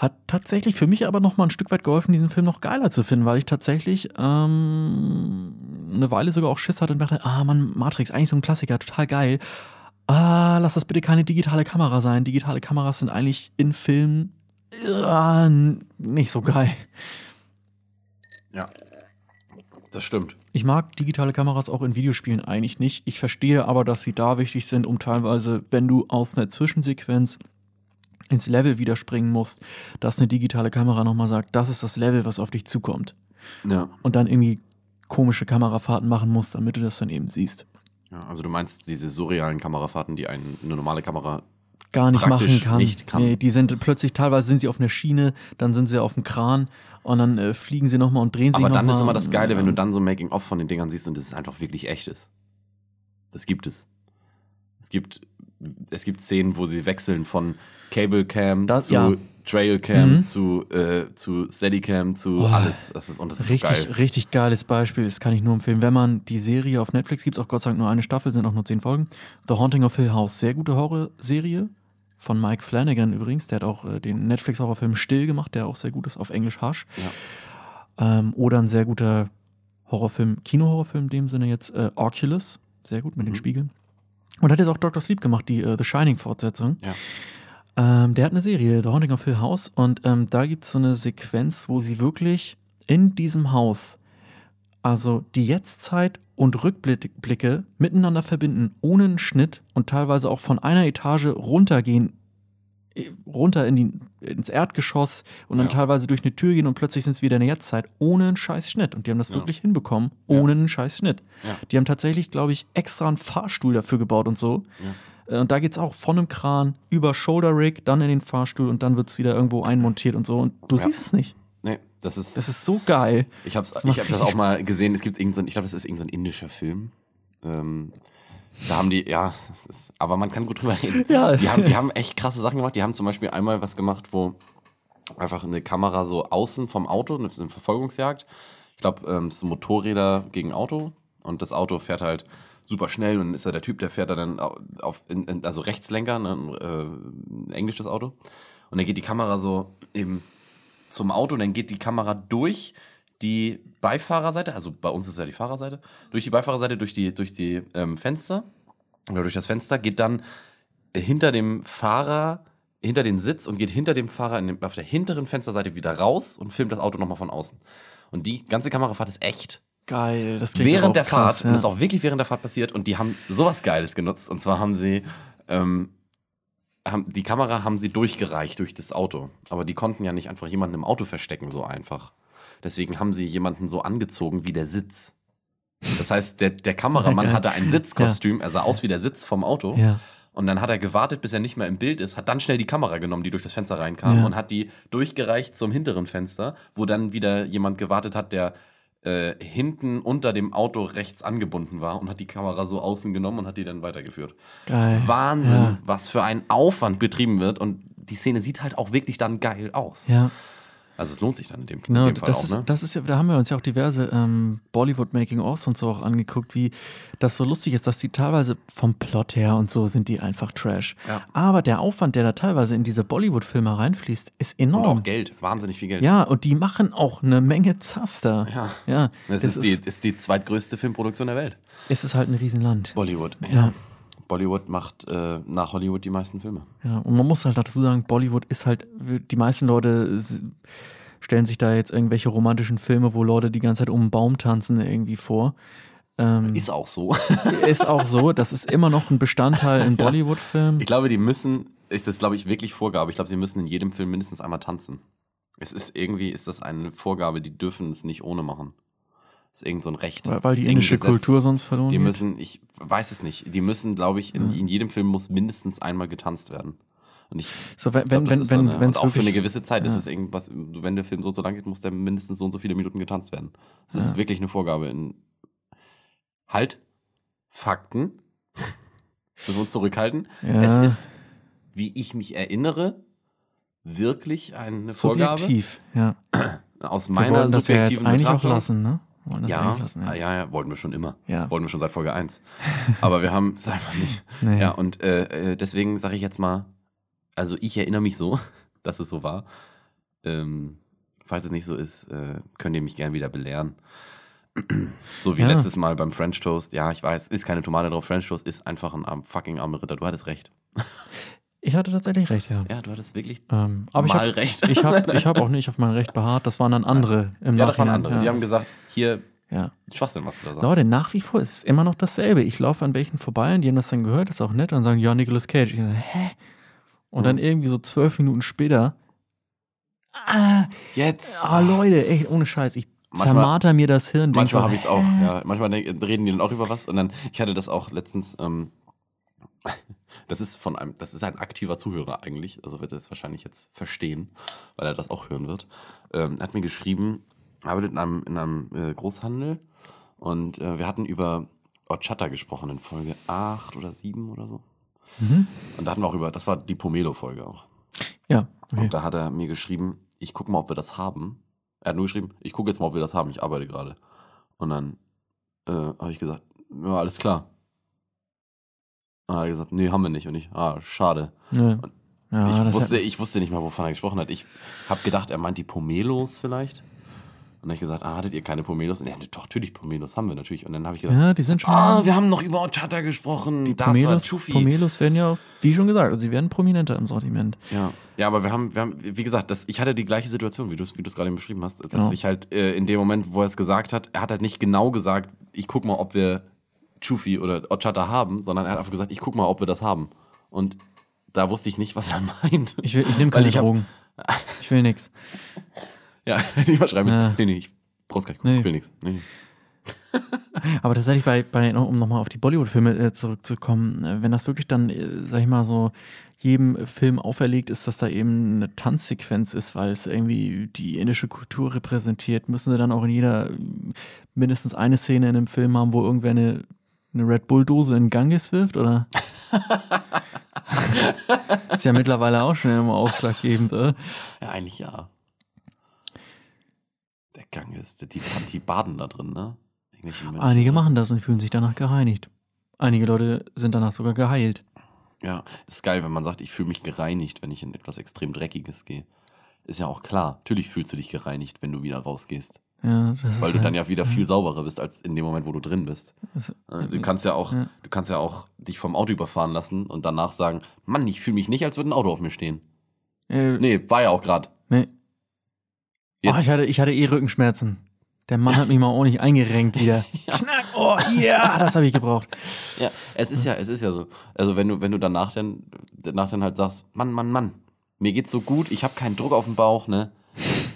hat tatsächlich für mich aber noch mal ein Stück weit geholfen, diesen Film noch geiler zu finden, weil ich tatsächlich ähm, eine Weile sogar auch Schiss hatte und dachte, ah Mann, Matrix, eigentlich so ein Klassiker, total geil. Ah, lass das bitte keine digitale Kamera sein. Digitale Kameras sind eigentlich in Filmen äh, nicht so geil. Ja. Das stimmt. Ich mag digitale Kameras auch in Videospielen eigentlich nicht. Ich verstehe aber, dass sie da wichtig sind, um teilweise, wenn du aus einer Zwischensequenz ins Level wieder springen musst, dass eine digitale Kamera nochmal sagt, das ist das Level, was auf dich zukommt. Ja. Und dann irgendwie komische Kamerafahrten machen musst, damit du das dann eben siehst. ja. Also du meinst diese surrealen Kamerafahrten, die ein, eine normale Kamera. Gar nicht machen kann. nicht kann. Nee, die sind plötzlich, teilweise sind sie auf einer Schiene, dann sind sie auf dem Kran und dann äh, fliegen sie nochmal und drehen sich Aber nochmal. dann ist immer das Geile, wenn du Ja. dann so ein Making-of von den Dingern siehst und es einfach wirklich echt ist. Das gibt es. Es gibt, es gibt Szenen, wo sie wechseln von Cable Cam Das- zu ja. Trail Cam Mhm. zu, äh, zu Steadicam zu Oh, alles. Das ist, und das ist Richtig, geil. richtig geiles Beispiel, das kann ich nur empfehlen. Wenn man die Serie auf Netflix gibt, es auch Gott sei Dank nur eine Staffel, sind auch nur zehn Folgen. The Haunting of Hill House, sehr gute Horrorserie. Von Mike Flanagan übrigens, der hat auch äh, den Netflix-Horrorfilm Still gemacht, der auch sehr gut ist, auf Englisch Hush. Ähm, oder ein sehr guter Horrorfilm, Kino-Horrorfilm in dem Sinne jetzt, äh, Oculus, sehr gut mit den Mhm. Spiegeln. Und hat jetzt auch Dr. Sleep gemacht, die äh, The Shining-Fortsetzung. Ja. Ähm, der hat eine Serie, The Haunting of Hill House, und ähm, da gibt es so eine Sequenz, wo sie wirklich in diesem Haus, also die Jetztzeit und Rückblicke miteinander verbinden, ohne einen Schnitt und teilweise auch von einer Etage runtergehen, runter in die, ins Erdgeschoss und dann Ja. teilweise durch eine Tür gehen und plötzlich sind es wieder in der Jetztzeit, ohne einen scheiß Schnitt. Und die haben das Ja. wirklich hinbekommen, Ja. ohne einen scheiß Schnitt. Ja. Die haben tatsächlich, glaube ich, extra einen Fahrstuhl dafür gebaut und so. Äh, Und da geht's auch von einem Kran über Shoulder Rig, dann in den Fahrstuhl und dann wird's wieder irgendwo einmontiert und so. Und du Ja. siehst es nicht. Nee, das ist. Das ist so geil. ich hab's, das ich hab das auch mal gesehen. Es gibt irgendein, ich glaube, das ist irgendein indischer Film. Ähm, da haben die, ja, ist, aber man kann gut drüber reden. Ja. Die, haben, die haben echt krasse Sachen gemacht. Die haben zum Beispiel einmal was gemacht, wo einfach eine Kamera so außen vom Auto, eine Verfolgungsjagd. Ich glaube, ähm, es sind Motorräder gegen Auto und das Auto fährt halt super schnell und ist ja der Typ, der fährt da dann au- auf, in, in, also Rechtslenker, ne, äh, ein englisches Auto. Und dann geht die Kamera so eben zum Auto und dann geht die Kamera durch die Beifahrerseite, also bei uns ist ja die Fahrerseite, durch die Beifahrerseite, durch die, durch die ähm, Fenster oder durch das Fenster, geht dann hinter dem Fahrer, hinter den Sitz und geht hinter dem Fahrer dem, auf der hinteren Fensterseite wieder raus und filmt das Auto nochmal von außen. Und die ganze Kamerafahrt ist echt. Geil. Das klingt Während der krass, Fahrt, ja. und das ist auch wirklich während der Fahrt passiert, und die haben sowas Geiles genutzt. Und zwar haben sie, ähm, haben, die Kamera haben sie durchgereicht durch das Auto. Aber die konnten ja nicht einfach jemanden im Auto verstecken, so einfach. Deswegen haben sie jemanden so angezogen wie der Sitz. Das heißt, der, der Kameramann Geil. hatte ein Sitzkostüm, er sah aus wie der Sitz vom Auto. Ja. Und dann hat er gewartet, bis er nicht mehr im Bild ist, hat dann schnell die Kamera genommen, die durch das Fenster reinkam Ja. und hat die durchgereicht zum hinteren Fenster, wo dann wieder jemand gewartet hat, der äh, hinten unter dem Auto rechts angebunden war und hat die Kamera so außen genommen und hat die dann weitergeführt. Geil. Wahnsinn, Ja. was für ein Aufwand betrieben wird und die Szene sieht halt auch wirklich dann geil aus. Ja. Also es lohnt sich dann in dem, Genau, in dem Fall das, auch, ist, ne? das ist ja, da haben wir uns ja auch diverse ähm, Bollywood-Making-ofs und so auch angeguckt, wie das so lustig ist, dass die teilweise vom Plot her und so sind die einfach Trash. Ja. Aber der Aufwand, der da teilweise in diese Bollywood-Filme reinfließt, ist Und enorm. auch Geld, wahnsinnig viel Geld. Ja, und die machen auch eine Menge Zaster. Ja. ja Das, ist, die, ist die zweitgrößte Filmproduktion der Welt. es ist halt ein Riesenland. Bollywood. Ja. Bollywood macht äh, nach Hollywood die meisten Filme. Ja, und man muss halt dazu sagen, Bollywood ist halt, die meisten Leute stellen sich da jetzt irgendwelche romantischen Filme, wo Leute die ganze Zeit um einen Baum tanzen, irgendwie vor. Ähm, Ist auch so. ist auch so, das ist immer noch ein Bestandteil in Bollywood-Filmen. Ich glaube, die müssen, ist das glaube ich wirklich Vorgabe. Ich glaube, sie müssen in jedem Film mindestens einmal tanzen. Es ist irgendwie, ist das eine Vorgabe, die dürfen es nicht ohne machen. Das ist irgend so ein Recht. Weil, weil die ist indische. Kultur sonst verloren Die geht. müssen, ich weiß es nicht, die müssen, glaube ich, in, in jedem Film muss mindestens einmal getanzt werden. Und ich So, wenn, glaub, wenn, wenn, ist so eine, und auch für eine gewisse Zeit ist ja. es irgendwas, wenn der Film so und so lang geht, muss der mindestens so und so viele Minuten getanzt werden. Das ist Ja. wirklich eine Vorgabe in Halt, Fakten. Müssen wir uns zurückhalten. Ja. Es ist, wie ich mich erinnere, wirklich eine Vorgabe subjektiv, ja. aus Wir meiner wollten das ja jetzt subjektiven eigentlich auch lassen, ne? Wollen das Ja, lassen, ja. ja, ja, wollten wir schon immer. Ja. Wollten wir schon seit Folge 1. Aber wir haben es einfach nicht. Nee. Ja, und äh, äh, deswegen sage ich jetzt mal, also ich erinnere mich so, dass es so war. Ähm, falls es nicht so ist, äh, könnt ihr mich gern wieder belehren. so wie Ja. letztes Mal beim French Toast. Ja, ich weiß, ist keine Tomate drauf. French Toast ist einfach ein fucking armer Ritter. Du hattest recht. Ich hatte tatsächlich recht, ja. Ja, du hattest wirklich Ähm, aber ich mal habe recht. ich hab, ich hab auch nicht auf mein Recht beharrt. Das waren dann andere im ja, das waren Nachhinein. andere. Ja, Die haben das- gesagt, hier, Ja. Schwachsinn, was du da sagst. Leute, nach wie vor ist es immer noch dasselbe. Ich laufe an welchen vorbei und die haben das dann gehört, ist auch nett und sagen, ja, Nicolas Cage. Ich so, hä? Und dann Mhm. irgendwie so zwölf Minuten später, ah, Jetzt. ah Leute, echt, ohne Scheiß, ich Manchmal- zermarter mir das Hirn. Manchmal so, habe ich es auch, ja. Manchmal denk, reden die dann auch über was und dann, ich hatte das auch letztens, ähm, das ist von einem, das ist ein aktiver Zuhörer eigentlich, also wird er es wahrscheinlich jetzt verstehen, weil er das auch hören wird. Ähm, er hat mir geschrieben, er arbeitet in einem, in einem äh, Großhandel und äh, wir hatten über Ochata gesprochen in Folge 8 oder 7 oder so. Mhm. Und da hatten wir auch über, das war die Pomelo-Folge auch. Ja, okay. Und da hat er mir geschrieben, ich gucke mal, ob wir das haben. Er hat nur geschrieben, ich gucke jetzt mal, ob wir das haben, ich arbeite gerade. Und dann äh, habe ich gesagt, ja, alles klar. Und hat er gesagt, nee, haben wir nicht. Und ich, ah, schade. Nö. Ja, ich, wusste, hat, ich wusste nicht mal, wovon er gesprochen hat. Ich habe gedacht, er meint die Pomelos vielleicht. Und dann habe ich gesagt, ah, hattet ihr keine Pomelos? Und er, doch, natürlich, Pomelos haben wir natürlich. Und dann habe ich gedacht, ja, die sind schon. ah, wir haben noch über Ochata gesprochen. die das Pomelos. Pomelos werden ja, wie schon gesagt, also sie werden prominenter im Sortiment. Ja, ja, aber wir haben, wir haben, wie gesagt, das, ich hatte die gleiche Situation, wie du es wie du's gerade eben beschrieben hast, dass Genau. ich halt äh, in dem Moment, wo er es gesagt hat, er hat halt nicht genau gesagt, ich guck mal, ob wir Chufi oder Ochata haben, sondern er hat einfach gesagt, ich guck mal, ob wir das haben. Und da wusste ich nicht, was er meint. Ich, will- ich nehme keine ich hab- Drogen. Ich will nix. Ja, ich mal schreiben, Ja. nee, nee, ich brauch's gar nicht gucken, Nee. ich will nichts. Nee, nee. Aber tatsächlich bei, bei um nochmal auf die Bollywood-Filme äh, zurückzukommen, äh, wenn das wirklich dann, äh, sag ich mal, so jedem Film auferlegt ist, dass da eben eine Tanzsequenz ist, weil es irgendwie die indische Kultur repräsentiert, müssen sie dann auch in jeder mindestens eine Szene in einem Film haben, wo irgendwer eine, eine Red Bull-Dose in Ganges wirft, oder? ist ja mittlerweile auch schon immer ausschlaggebend, oder? Ja, eigentlich ja. Der Gang ist, die, die baden da drin, ne? Mönche Einige machen das und fühlen sich danach gereinigt. Einige Leute sind danach sogar geheilt. Ja, ist geil, wenn man sagt, ich fühle mich gereinigt, wenn ich in etwas extrem Dreckiges gehe. Ist ja auch klar. Natürlich fühlst du dich gereinigt, wenn du wieder rausgehst. Ja, das ist Weil du halt- dann ja wieder viel sauberer bist, als in dem Moment, wo du drin bist. das- Du kannst ja auch, Ja. du kannst ja auch dich vom Auto überfahren lassen und danach sagen, Mann, ich fühle mich nicht, als würde ein Auto auf mir stehen. Äh, Nee, war ja auch gerade. nee. Oh, ich, hatte, ich hatte eh Rückenschmerzen. Der Mann hat mich mal ordentlich eingerenkt wieder. Knack, oh, ja, das habe ich gebraucht. Ja, es ist ja, es ist ja so. Also wenn du, wenn du danach dann, danach dann halt sagst, Mann, Mann, Mann, mir geht's so gut, ich habe keinen Druck auf dem Bauch, ne?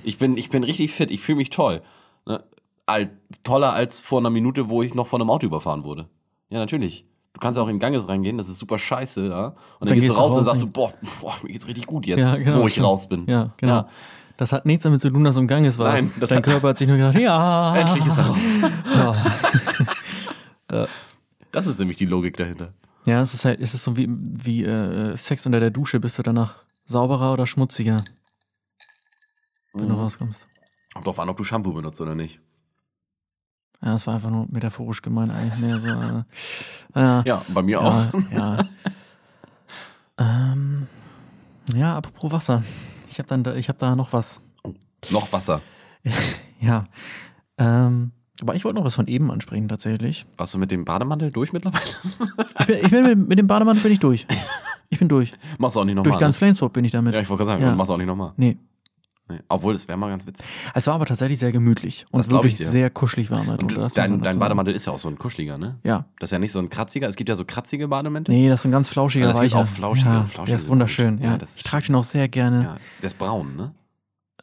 Ich bin, ich bin richtig fit, ich fühle mich toll. Ne? Alt, toller als vor einer Minute, wo ich noch von einem Auto überfahren wurde. Ja, natürlich. Du kannst ja auch in den Ganges reingehen, das ist super scheiße, ja. Und dann, Dann gehst du du raus und sagst du, boah, boah, mir geht's richtig gut jetzt, Ja, genau, wo ich stimmt. raus bin. Ja, genau. Ja. Das hat nichts damit zu tun, dass du im Ganges warst. Nein, Dein Körper hat sich nur gedacht, ja. Endlich ist er raus. Ja, Das ist nämlich die Logik dahinter. ja es ist halt, es ist so wie, wie äh, Sex unter der Dusche. Bist du danach sauberer oder schmutziger, wenn du Mhm. rauskommst? Kommt drauf an, ob du Shampoo benutzt oder nicht. Ja, das war einfach nur metaphorisch gemeint, eigentlich mehr so. Äh, ja, Ja, bei mir auch. ja, ja. ähm, ja, apropos Wasser. Ich habe da, ich hab da noch was. Noch Wasser. Ja. Ähm, aber ich wollte noch was von eben ansprechen, tatsächlich. Warst du mit dem Bademantel durch mittlerweile? Ich bin, ich bin mit, mit dem Bademantel bin ich durch. Ich bin durch. Machst du auch nicht nochmal. Durch ganz Flensburg bin ich damit. Ne? Ja, ich wollte gerade sagen, Ja. machst du auch nicht nochmal. Nee. Nee. Obwohl, das wäre mal ganz witzig. Es war aber tatsächlich sehr gemütlich und Das wirklich sehr kuschelig war mal Und das dein, dein. Bademantel ist ja auch so ein kuscheliger, ne? Ja. Das ist ja nicht so ein kratziger. Es gibt ja so kratzige Bademäntel. Nee, das ist ein ganz flauschiger Ja, das weicher. auch flauschige- ja, flauschige Der ist wunderschön. Ja, Ja, ist ich trage den auch sehr gerne. Ja, der ist braun, ne?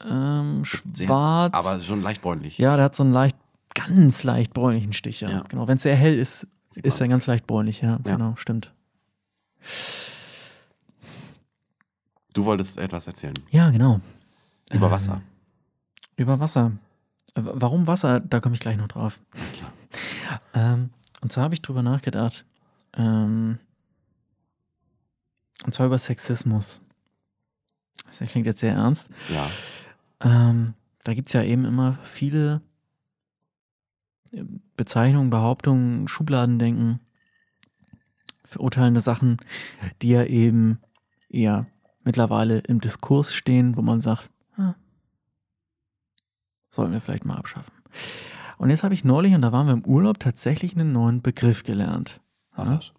Ähm, schwarz. Aber schon leicht bräunlich. ja, der hat so einen leicht, ganz leicht bräunlichen Stich. Ja. Ja. Genau. Wenn es sehr hell ist, Sieht ist er ganz leicht bräunlich. Ja, Ja. genau, stimmt. Du wolltest etwas erzählen. Ja, genau. Über Ähm, Wasser. Über Wasser. Äh, Warum Wasser? Da komme ich gleich noch drauf. Ähm, und zwar habe ich drüber nachgedacht. Ähm, und zwar über Sexismus. Das klingt jetzt sehr ernst. Ja. Ähm, da gibt es ja eben immer viele äh, Bezeichnungen, Behauptungen, Schubladendenken, verurteilende Sachen, die ja eben eher mittlerweile im Diskurs stehen, wo man sagt, sollten wir vielleicht mal abschaffen. Und jetzt habe ich neulich, und da waren wir im Urlaub, tatsächlich einen neuen Begriff gelernt. Ach, Ja, was?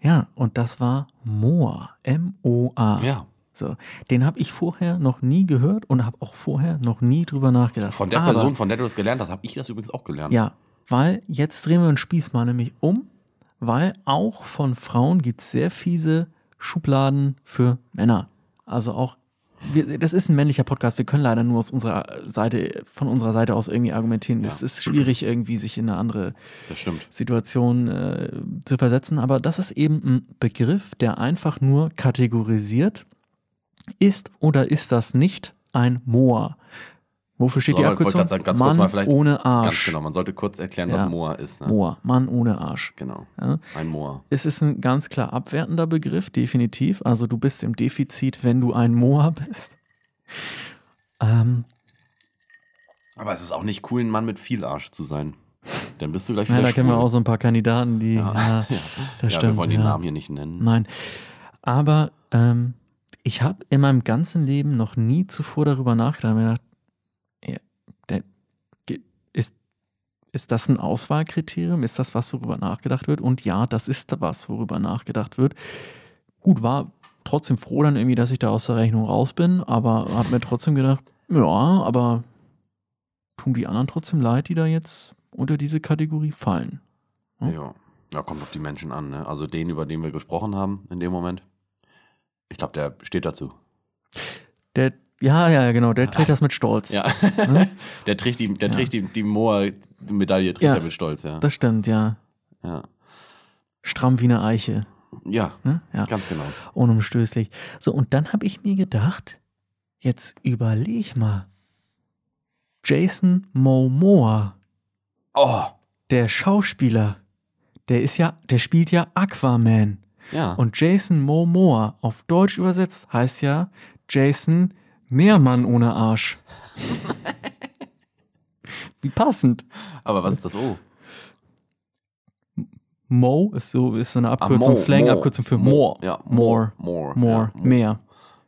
ja und das war MOA. M-O-A. Ja. So, den habe ich vorher noch nie gehört und habe auch vorher noch nie drüber nachgedacht. Von der Aber, Person, von der du das gelernt hast, habe ich das übrigens auch gelernt. Ja, weil jetzt drehen wir den Spieß mal nämlich um, weil auch von Frauen gibt es sehr fiese Schubladen für Männer. Also auch, wir, das ist ein männlicher Podcast, wir können leider nur aus unserer Seite, von unserer Seite aus irgendwie argumentieren. Ja. Es ist schwierig, irgendwie sich in eine andere. Situation äh, zu versetzen, aber das ist eben ein Begriff, der einfach nur kategorisiert, ist oder ist das nicht ein Moa? Wofür steht So, die ich Abkürzung? sagen, ganz kurz Mann mal vielleicht- ohne Ganz Arsch. genau. Man sollte kurz erklären, Ja. was Moa ist. Ne? Moa, Mann ohne Arsch. Genau. Ja. Ein Moa. Es ist ein ganz klar abwertender Begriff, definitiv. Also du bist im Defizit, wenn du ein Moa bist. Ähm, Aber es ist auch nicht cool, ein Mann mit viel Arsch zu sein. Dann bist du gleich ja, wieder da kennen wir auch so ein paar Kandidaten, die. Ja, Ja. das ja, stimmt. wir wollen den ja. Namen hier nicht nennen. Nein. Aber ähm, ich habe in meinem ganzen Leben noch nie zuvor darüber nachgedacht. Mir gedacht, ja, der, ge- ist, ist das ein Auswahlkriterium? Ist das was, worüber nachgedacht wird? Und ja, das ist was, worüber nachgedacht wird. Gut, war trotzdem froh dann irgendwie, dass ich da aus der Rechnung raus bin, aber habe mir trotzdem gedacht, ja, aber tun die anderen trotzdem leid, die da jetzt unter diese Kategorie fallen. Hm? Ja. ja, kommt auf die Menschen an. Ne? Also den, über den wir gesprochen haben in dem Moment. Ich glaube, der steht dazu. Der Ja, ja, genau, der trägt das mit Stolz. Ja. der trägt die, der trägt die, die Moa-Medaille, trägt Ja. er mit Stolz, ja. Das stimmt, ja. Ja, Stramm wie eine Eiche. ja, Ne? Ja. ganz genau. Unumstößlich. So, und dann habe ich mir gedacht, jetzt überleg mal. Jason Momoa, Oh, der Schauspieler, der ist ja, der spielt ja Aquaman. ja. Und Jason Momoa, auf Deutsch übersetzt, heißt ja Jason Meermann ohne Arsch. Wie passend. Aber was ist das O? Mo ist so, ist so eine Ah, Abkürzung, Mo, Slang-Abkürzung für Mo. more. Ja, more. More. More. Ja, Mehr.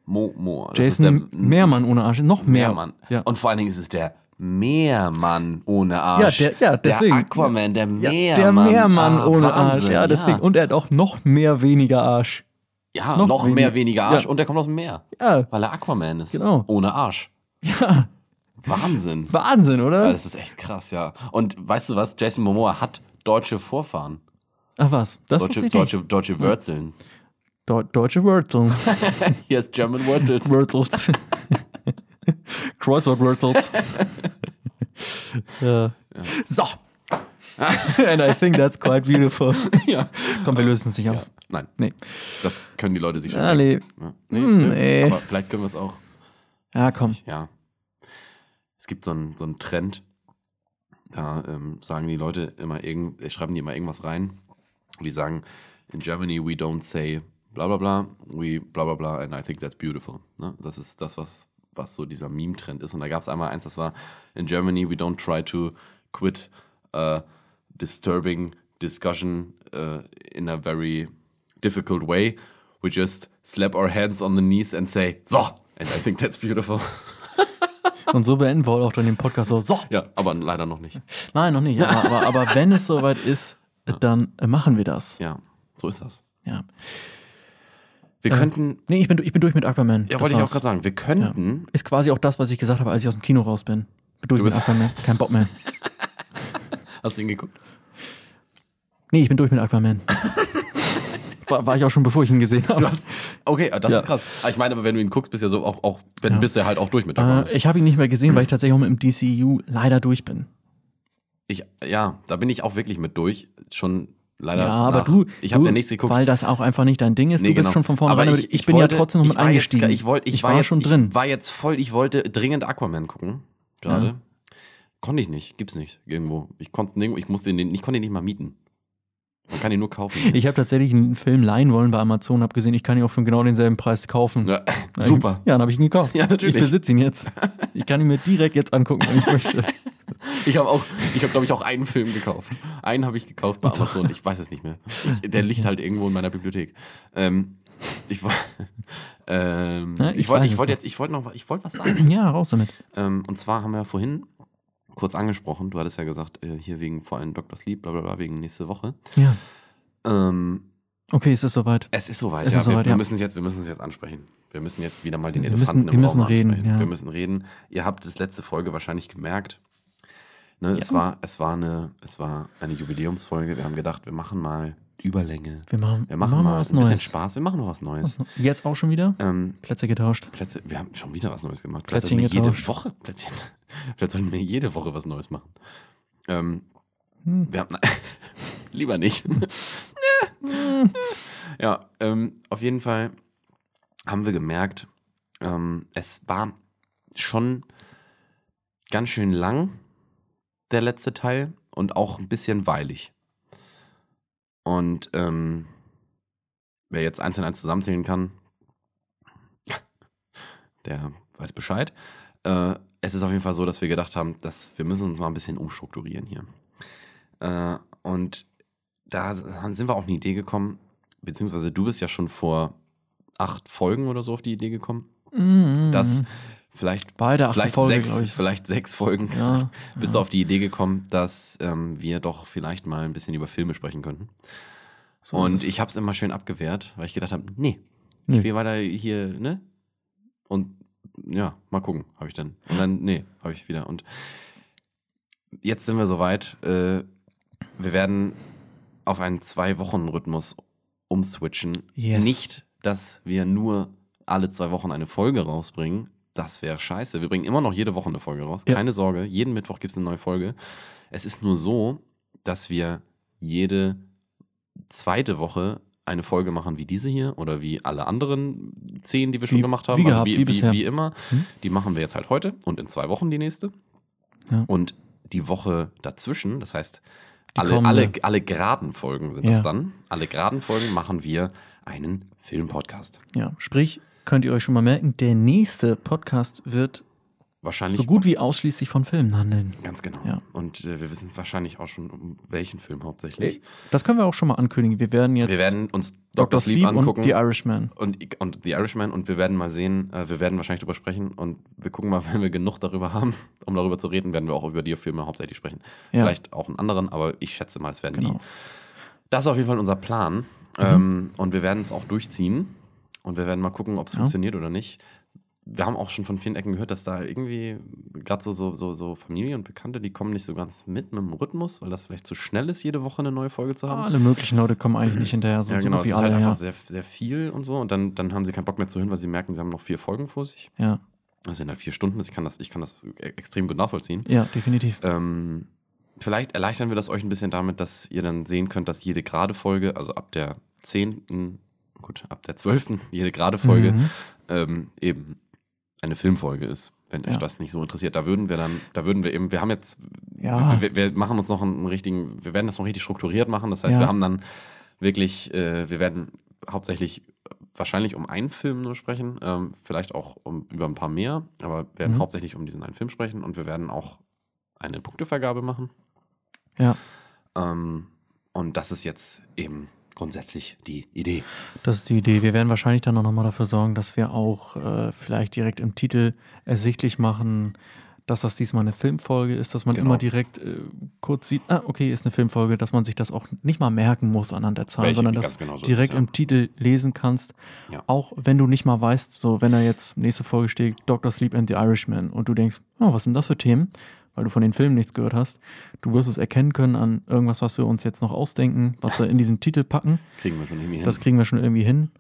Mo, Mo. Das Jason ist der Meermann ohne Arsch. Noch mehr. Meermann. Ja. Und vor allen Dingen ist es der Meermann ohne Arsch. Ja, der- ja, deswegen. Der Aquaman, der Ja, Meermann. der Meermann Ah, ohne Wahnsinn, Arsch. Ja, deswegen. Ja, Und er hat auch noch mehr weniger Arsch. Ja noch noch, weniger. mehr weniger Arsch. Ja. Und der kommt aus dem Meer. Ja, Weil er Aquaman ist. Genau. Ohne Arsch. ja. Wahnsinn. Wahnsinn, oder? Ja, Das ist echt krass, ja. Und weißt du was? Jason Momoa hat deutsche Vorfahren. Ach was, das Deutsche, ich nicht. deutsche, deutsche Wurzeln. Deu deutsche Wurzeln. Hier ist German Wurtels. Wurtels. Crossword Wurtels. ja. So. And I think that's quite beautiful. ja. Komm, wir lösen es nicht ja. auf. Nein, Nee. das können die Leute sich schon Ah, nee. Ja. Nee, Hm, nee. Aber vielleicht können wir es auch. Ja, komm. Ja. Es gibt so einen, so einen Trend, da ähm, sagen die Leute immer irgend, äh, schreiben die immer irgendwas rein. Und die sagen, in Germany we don't say bla bla bla, we bla bla bla, and I think that's beautiful. Ne? Das ist das, was, was so dieser Meme-Trend ist. Und da gab es einmal eins, das war, in Germany we don't try to quit uh, disturbing discussion uh, in a very difficult way. We just slap our hands on the knees and say, so, and I think that's beautiful. Und so beenden wir auch dann den Podcast so. So. Ja, aber leider noch nicht. Nein, noch nicht. Aber, aber, aber wenn es soweit ist, dann äh, machen wir das. Ja, so ist das. Ja. Wir könnten, Nee, ich bin, ich bin durch mit Aquaman. ja, Das wollte ich auch war's. gerade sagen, wir könnten, Ist quasi auch das, was ich gesagt habe, als ich aus dem Kino raus bin. Bin durch Du mit bist- Aquaman. Kein Bock mehr. hast du ihn geguckt? Nee, ich bin durch mit Aquaman. war, war ich auch schon, bevor ich ihn gesehen habe. Hast, okay, das Ja. ist krass. Ah, Ich meine, aber wenn du ihn guckst, bist du ja so auch, auch wenn Ja. bist du ja halt auch durch mit der Äh, ich habe ihn nicht mehr gesehen, weil ich tatsächlich auch mit dem DCU leider durch bin. Ich, ja, da bin ich auch wirklich mit durch. Schon leider. ja, aber nach- du, Ich habe ja nichts geguckt. weil das auch einfach nicht dein Ding ist. Nee, du bist genau. schon von vornherein. Aber Ich, ich, bin wollte- ja trotzdem noch mit ich war jetzt eingestiegen. gar- Ich, ich, war, war jetzt, schon drin. Ich war jetzt voll, ich wollte dringend Aquaman gucken. Gerade. Ja. Konnte ich nicht. Gibt's nicht irgendwo. Ich konnte nirgendwo, ich musste den, ich konnte ihn nicht mal mieten. Man kann ihn nur kaufen. Ich habe tatsächlich einen Film leihen wollen bei Amazon, habe gesehen, ich kann ihn auch für genau denselben Preis kaufen. ja, super. Ja, dann habe ich ihn gekauft. Ja, natürlich. Ich besitze ihn jetzt. Ich kann ihn mir direkt jetzt angucken, wenn ich möchte. Ich habe auch, ich habe glaube ich auch einen Film gekauft. Einen habe ich gekauft bei Amazon. Ich weiß es nicht mehr. Ich, der liegt halt irgendwo in meiner Bibliothek. Ähm, ich ähm, Ja, ich, ich wollte, ich wollte noch. jetzt, ich wollte noch, ich wollte was sagen. Ja, raus damit. Ähm, und zwar haben wir ja vorhin kurz angesprochen. Du hattest ja gesagt, äh, hier wegen vor allem Dr. Sleep, bla bla bla, wegen nächste Woche. Ja. Ähm, Okay, es ist soweit. es ist soweit, Es ja. ist wir, soweit, wir ja. müssen es jetzt, wir müssen es jetzt ansprechen. Wir müssen jetzt wieder mal den Wir Elefanten müssen- wir im müssen Raum reden, ansprechen. ja. Wir müssen reden. Ihr habt das letzte Folge wahrscheinlich gemerkt. Ne, es, Ja. war, es, war eine, es war eine Jubiläumsfolge. Wir haben gedacht, wir machen mal Überlänge. Wir machen, Wir machen, mal was ein bisschen Neues. Spaß. Wir machen noch was Neues. Jetzt auch schon wieder? Ähm, Plätze getauscht. Plätze, wir haben schon wieder was Neues gemacht. Vielleicht Plätzchen wir jede getauscht. Woche, Plätzchen, vielleicht sollten wir jede Woche was Neues machen. Ähm, Hm. wir haben, lieber nicht. ja, ähm, auf jeden Fall haben wir gemerkt, ähm, es war schon ganz schön lang, der letzte Teil, und auch ein bisschen weilig. Und ähm, wer jetzt eins und eins zusammenzählen kann, der weiß Bescheid. Äh, es ist auf jeden Fall so, dass wir gedacht haben, dass wir müssen uns mal ein bisschen umstrukturieren hier. Äh, und da sind wir auf eine Idee gekommen, beziehungsweise du bist ja schon vor acht Folgen oder so auf die Idee gekommen, Mhm. dass vielleicht, Beide acht vielleicht, Folge, sechs, vielleicht sechs Folgen Ja, bist du auf die Idee gekommen, dass ähm, wir doch vielleicht mal ein bisschen über Filme sprechen könnten. So und ich habe es immer schön abgewehrt, weil ich gedacht habe, nee, Nee. ich will weiter hier, ne? Und ja, mal gucken, habe ich dann. Und dann, nee, habe ich wieder. Und jetzt sind wir soweit. Äh, wir werden auf einen Zwei-Wochen-Rhythmus umswitchen. Yes. Nicht, dass wir nur alle zwei Wochen eine Folge rausbringen, Das wäre scheiße. Wir bringen immer noch jede Woche eine Folge raus. Ja. Keine Sorge, jeden Mittwoch gibt es eine neue Folge. Es ist nur so, dass wir jede zweite Woche eine Folge machen wie diese hier oder wie alle anderen zehn, die wir schon Wie- gemacht haben. wie also gehabt, wie, wie wie, wie immer. Hm? Die machen wir jetzt halt heute und in zwei Wochen die nächste. Ja. Und die Woche dazwischen, das heißt, Die alle, kommende. alle, alle geraden Folgen sind Ja. das dann. Alle geraden Folgen machen wir einen Filmpodcast. Ja, sprich, könnt ihr euch schon mal merken, der nächste Podcast wird Wahrscheinlich so gut wie ausschließlich von Filmen handeln. Ganz genau. Ja. Und äh, wir wissen wahrscheinlich auch schon, um welchen Film hauptsächlich. Das können wir auch schon mal ankündigen. Wir werden jetzt Wir werden uns Dr. Dr. Sleep, Sleep angucken und The Irishman. und, und The Irishman und wir werden mal sehen, äh, wir werden wahrscheinlich drüber sprechen und wir gucken mal, wenn wir genug darüber haben, um darüber zu reden, werden wir auch über die Filme hauptsächlich sprechen. Ja. Vielleicht auch einen anderen, aber ich schätze mal, es werden Genau. die. Das ist auf jeden Fall unser Plan. Ähm, und wir werden es auch durchziehen und wir werden mal gucken, ob es Ja. funktioniert oder nicht. Wir haben auch schon von vielen Ecken gehört, dass da irgendwie gerade so, so, so, so Familie und Bekannte, die kommen nicht so ganz mit mit dem Rhythmus, weil das vielleicht zu schnell ist, jede Woche eine neue Folge zu haben. Alle möglichen Leute kommen eigentlich nicht hinterher, so, ja, genau. Es ist halt alle. einfach Ja. sehr, sehr viel und so. Und dann, dann haben sie keinen Bock mehr zu hören, weil sie merken, sie haben noch vier Folgen vor sich. ja, Das sind halt vier Stunden. Ich kann das, ich kann das e- extrem gut nachvollziehen. ja, definitiv. Ähm, vielleicht erleichtern wir das euch ein bisschen damit, dass ihr dann sehen könnt, dass jede gerade Folge, also ab der zehnten, gut, ab der zwölften, jede gerade Folge Mhm. ähm, eben eine Filmfolge ist. Wenn euch Ja. das nicht so interessiert, da würden wir dann, da würden wir eben, wir haben jetzt, Ja. wir, wir machen uns noch einen richtigen, wir werden das noch richtig strukturiert machen. Das heißt, Ja. wir haben dann wirklich, äh, wir werden hauptsächlich wahrscheinlich um einen Film nur sprechen, ähm, vielleicht auch um, über ein paar mehr, aber wir werden Mhm. hauptsächlich um diesen einen Film sprechen und wir werden auch eine Punktevergabe machen. Ja, Ähm, und das ist jetzt eben grundsätzlich die Idee. das ist die Idee. Wir werden wahrscheinlich dann auch nochmal dafür sorgen, dass wir auch äh, vielleicht direkt im Titel ersichtlich machen, dass das diesmal eine Filmfolge ist, dass man Genau. immer direkt äh, kurz sieht, ah, okay, ist eine Filmfolge, dass man sich das auch nicht mal merken muss anhand der Zahlen, Welche- sondern dass genau so direkt es, ja. im Titel lesen kannst. Ja. Auch wenn du nicht mal weißt, so wenn da jetzt nächste Folge steht, Dr. Sleep and the Irishman und du denkst, oh, was sind das für Themen? Weil du von den Filmen nichts gehört hast. Du wirst es erkennen können an irgendwas, was wir uns jetzt noch ausdenken, was wir in diesen Titel packen. Kriegen wir schon irgendwie hin. Das kriegen wir schon irgendwie hin,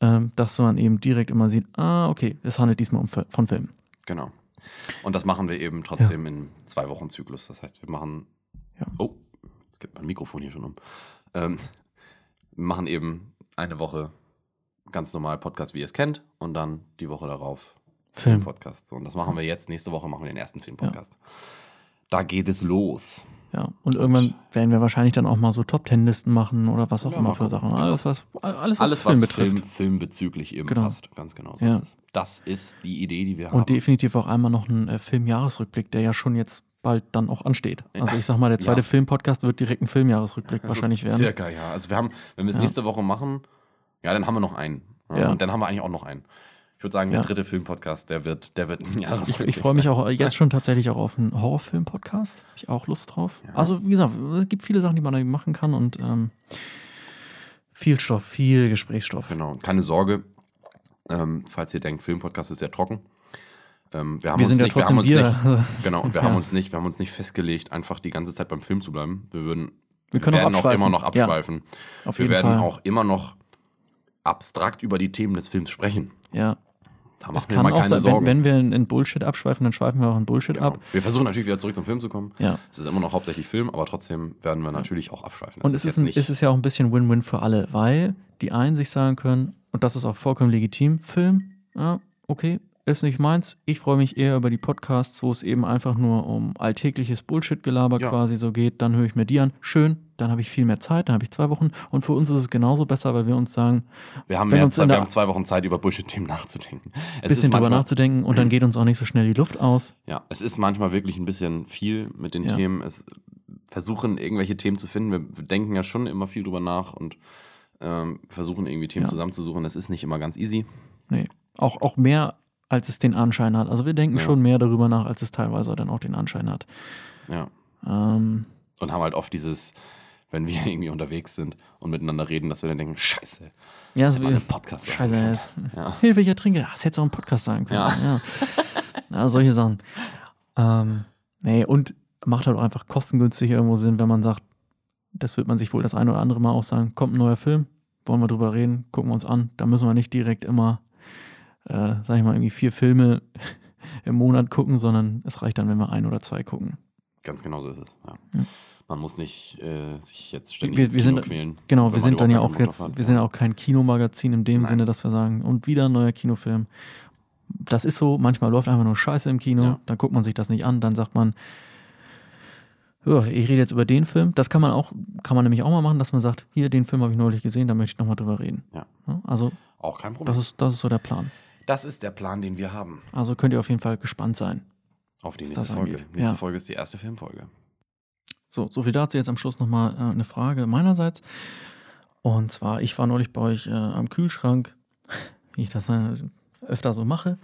ähm, dass man eben direkt immer sieht, ah, okay, es handelt diesmal um, von Filmen. Genau. Und das machen wir eben trotzdem in zwei Wochen Zyklus. Das heißt, wir machen. Ja. Oh, jetzt geht mein Mikrofon hier schon um. Ähm, wir machen eben eine Woche ganz normal Podcast, wie ihr es kennt, und dann die Woche darauf Film. Filmpodcast. So, und das machen wir jetzt. Nächste Woche machen wir den ersten Filmpodcast. Da geht es los. Ja, und irgendwann werden wir wahrscheinlich dann auch mal so Top-Ten-Listen machen oder was auch Ja, immer für Sachen. genau. Alles, was, alles, was Alles, Film was betrifft. Film, filmbezüglich eben Genau. passt. Ganz genau so Ja. ist es. Das ist die Idee, die wir haben. Und definitiv auch einmal noch ein äh, Filmjahresrückblick, der ja schon jetzt bald dann auch ansteht. Also ich sag mal, der zweite Ja. Filmpodcast wird direkt ein Filmjahresrückblick Also wahrscheinlich werden. Circa, ja. Also wir haben, wenn wir es Ja. nächste Woche machen, ja, dann haben wir noch einen. Ja, Ja. Und dann haben wir eigentlich auch noch einen. Ich würde sagen, Ja. der dritte Filmpodcast, der wird, der wird ein Ich, Jahresrückblick ich freue mich auch jetzt schon tatsächlich auch auf einen Horrorfilm-Podcast. Habe ich auch Lust drauf. Ja. Also, wie gesagt, es gibt viele Sachen, die man da machen kann und ähm, viel Stoff, viel Gesprächsstoff. Genau, keine Sorge. Ähm, falls ihr denkt, Filmpodcast ist sehr trocken. Ähm, wir haben Wir uns sind ja nicht, wir trotzdem haben uns nicht, wir. genau, und wir Ja. haben uns nicht, wir haben uns nicht festgelegt, einfach die ganze Zeit beim Film zu bleiben. Wir würden, Wir können auch werden auch, abschweifen. immer noch Ja. abschweifen. Auf wir werden Fall. auch immer noch abstrakt über die Themen des Films sprechen. Ja. Da Es machen wir kann mal auch keine sein, Sorgen. wenn, wenn wir in Bullshit abschweifen, dann schweifen wir auch in Bullshit Genau. ab. Wir versuchen natürlich wieder zurück zum Film zu kommen. Ja. Es ist immer noch hauptsächlich Film, aber trotzdem werden wir natürlich auch abschweifen. Das Und es ist, ein, es ist ja auch ein bisschen Win-Win für alle, weil die einen sich sagen können, und das ist auch vollkommen legitim, Film, ja, okay, ist nicht meins. Ich freue mich eher über die Podcasts, wo es eben einfach nur um alltägliches Bullshit-Gelaber Ja. quasi so geht. Dann höre ich mir die an. Schön, dann habe ich viel mehr Zeit, dann habe ich zwei Wochen. Und für uns ist es genauso besser, weil wir uns sagen, wir haben, mehr Zeit, wir haben zwei Wochen Zeit, über Bullshit-Themen nachzudenken. Es ein bisschen drüber nachzudenken und dann geht uns auch nicht so schnell die Luft aus. Ja, es ist manchmal wirklich ein bisschen viel mit den Ja. Themen. Es versuchen, irgendwelche Themen zu finden. Wir denken ja schon immer viel drüber nach und ähm, versuchen irgendwie Themen Ja. zusammenzusuchen. Das ist nicht immer ganz easy. Nee. Auch, auch mehr, als es den Anschein hat. Also wir denken Ja. schon mehr darüber nach, als es teilweise dann auch den Anschein hat. Ja. Ähm, Und haben halt oft dieses, wenn wir irgendwie unterwegs sind und miteinander reden, dass wir dann denken, scheiße, ja, das so einen Podcast Scheiße, können. jetzt. Ja. Hilfe, ich ertrinke. Das hättest du auch im Podcast sagen können. Ja. Ja, solche Sachen. Ähm, nee, und macht halt auch einfach kostengünstig irgendwo Sinn, wenn man sagt, das wird man sich wohl das eine oder andere Mal auch sagen, kommt ein neuer Film, wollen wir drüber reden, gucken wir uns an. Da müssen wir nicht direkt immer äh, sag ich mal, irgendwie vier Filme im Monat gucken, sondern es reicht dann, wenn wir ein oder zwei gucken. Ganz genau so ist es. Ja. Ja. Man muss nicht äh, sich jetzt ständig Wir- wir Kino sind- quälen. Genau, wir sind dann ja auch jetzt, wir hat. sind ja auch kein Kinomagazin in dem Nein. Sinne, dass wir sagen, und wieder ein neuer Kinofilm. Das ist so, manchmal läuft einfach nur Scheiße im Kino, Ja. dann guckt man sich das nicht an, dann sagt man, ja, ich rede jetzt über den Film. Das kann man auch, kann man nämlich auch mal machen, dass man sagt, hier, den Film habe ich neulich gesehen, da möchte ich nochmal drüber reden. Ja. Also, Auch kein Problem. das ist, das ist so der Plan. Das ist der Plan, den wir haben. Also könnt ihr auf jeden Fall gespannt sein. Auf die nächste Folge. angeht. Nächste Ja. Folge ist die erste Filmfolge. So, so viel dazu. Jetzt am Schluss nochmal äh, eine Frage meinerseits. Und zwar, ich war neulich bei euch äh, am Kühlschrank, wie ich das äh, öfter so mache.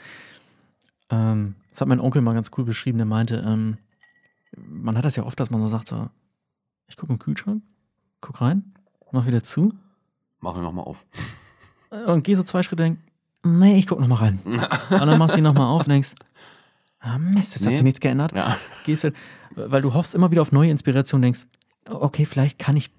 Ähm, das hat mein Onkel mal ganz cool beschrieben. Der meinte, ähm, man hat das ja oft, dass man so sagt, so, ich gucke im Kühlschrank, guck rein, mach wieder zu Machen wir nochmal auf. und geh so zwei Schritte, denk, nee, ich guck nochmal rein. und dann machst du ihn nochmal auf und denkst, ah Mist, jetzt hat Nee. sich nichts geändert Ja. gehst du, weil du hoffst immer wieder auf neue Inspiration, denkst, okay, vielleicht kann ich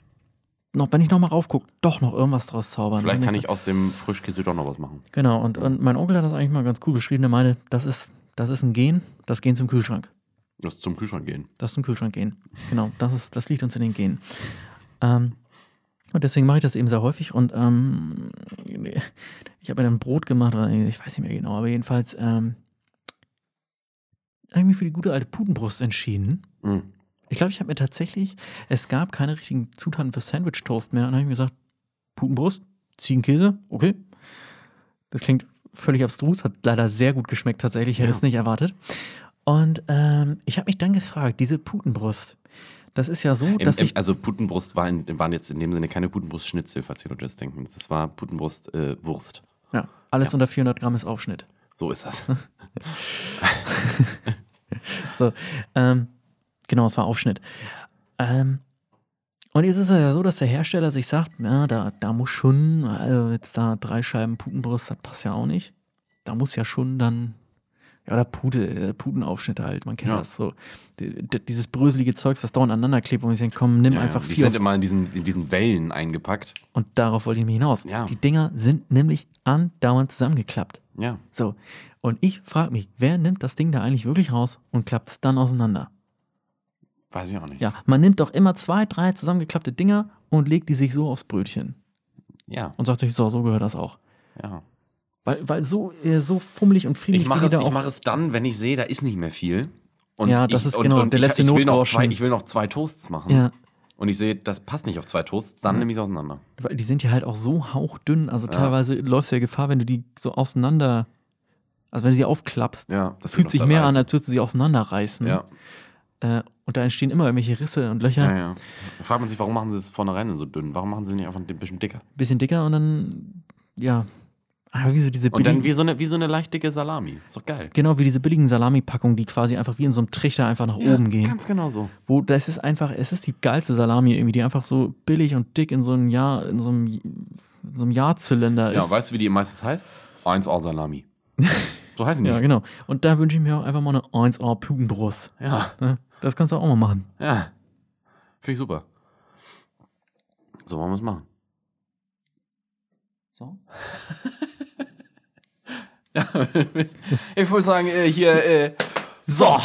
noch, wenn ich noch mal raufgucke, doch noch irgendwas draus zaubern. Vielleicht kann ich aus dem Frischkäse doch noch was machen. Genau, und, und mein Onkel hat das eigentlich mal ganz cool beschrieben. Der meinte, das ist, das ist ein Gen, das Gen zum Kühlschrank. Das zum Kühlschrank gehen. Das zum Kühlschrank gehen. Genau, das, ist, das liegt uns in den Genen. Ähm, und deswegen mache ich das eben sehr häufig. Und ähm, ich habe mir dann Brot gemacht, oder ich weiß nicht mehr genau, aber jedenfalls ähm, habe ich mich für die gute alte Putenbrust entschieden. Mhm. Ich glaube, ich habe mir tatsächlich, es gab keine richtigen Zutaten für Sandwich Toast mehr. Und dann habe ich mir gesagt, Putenbrust, Ziegenkäse, okay. Das klingt völlig abstrus, hat leider sehr gut geschmeckt tatsächlich, ich hätte Ja. es nicht erwartet. Und ähm, ich habe mich dann gefragt, diese Putenbrust, das ist ja so, Im, dass im, ich, also Putenbrust war in, waren jetzt in dem Sinne keine Putenbrust-Schnitzel, falls die Leute das denken. Das war Putenbrust-Wurst. ja, alles ja. unter 400 Gramm ist Aufschnitt. so ist das. So, ähm, genau, es war Aufschnitt. Ähm, und jetzt ist es ja so, dass der Hersteller sich sagt, ja, da, da muss schon, also jetzt da drei Scheiben Putenbrust, das passt ja auch nicht. Da muss ja schon dann, ja, oder Pute, äh, Putenaufschnitte halt, man kennt Ja. das so. Die, die, dieses bröselige Zeugs, was dauernd aneinander klebt, wo ich denke, komm, nimm Ja, einfach ja. Die sind immer in diesen, in diesen Wellen eingepackt. und darauf wollte ich mich hinaus. Ja. Die Dinger sind nämlich andauernd zusammengeklappt. Ja. So, und ich frage mich, wer nimmt das Ding da eigentlich wirklich raus und klappt es dann auseinander? Weiß ich auch nicht. Ja, man nimmt doch immer zwei, drei zusammengeklappte Dinger und legt die sich so aufs Brötchen Ja. und sagt sich, so, so gehört das auch. ja. Weil, weil so, äh, so fummelig und friedlich Ich mache es, ich mach es dann, wenn ich sehe, da ist nicht mehr viel. Und Ja, das ich, ist und, genau und der ich, letzte ich will noch zwei, Ich will noch zwei Toasts machen. Ja, Und ich sehe, das passt nicht auf zwei Toasts, dann nehme ich es auseinander. weil die sind ja halt auch so hauchdünn. Also Ja. teilweise läufst du ja Gefahr, wenn du die so auseinander, also wenn du sie aufklappst, Ja, fühlt sich mehr an, als würdest du sie auseinanderreißen. Ja, Äh, und da entstehen immer irgendwelche Risse und Löcher. ja, ja. Da fragt man sich, warum machen sie es vornherein denn so dünn? Warum machen sie nicht einfach ein bisschen dicker? Bisschen dicker und dann, ja. Aber wie so diese Und dann billigen- wie so eine, wie so eine leicht dicke Salami. Ist doch geil. Genau wie diese billigen Salami-Packungen, die quasi einfach wie in so einem Trichter einfach nach oben gehen. Ganz genau so. Wo das ist einfach, es ist die geilste Salami irgendwie, die einfach so billig und dick in so einem Jahr, in so einem, in so einem Jahrzylinder Ja, ist. weißt du, wie die meistens heißt? 1A Salami. So heißen die. ja, genau. Und da wünsche ich mir auch einfach mal eine 1A Putenbrust. ja. Ne? Das kannst du auch mal machen. ja. Finde ich super. So wollen wir es machen. So. ich würde sagen, äh, hier, äh, So,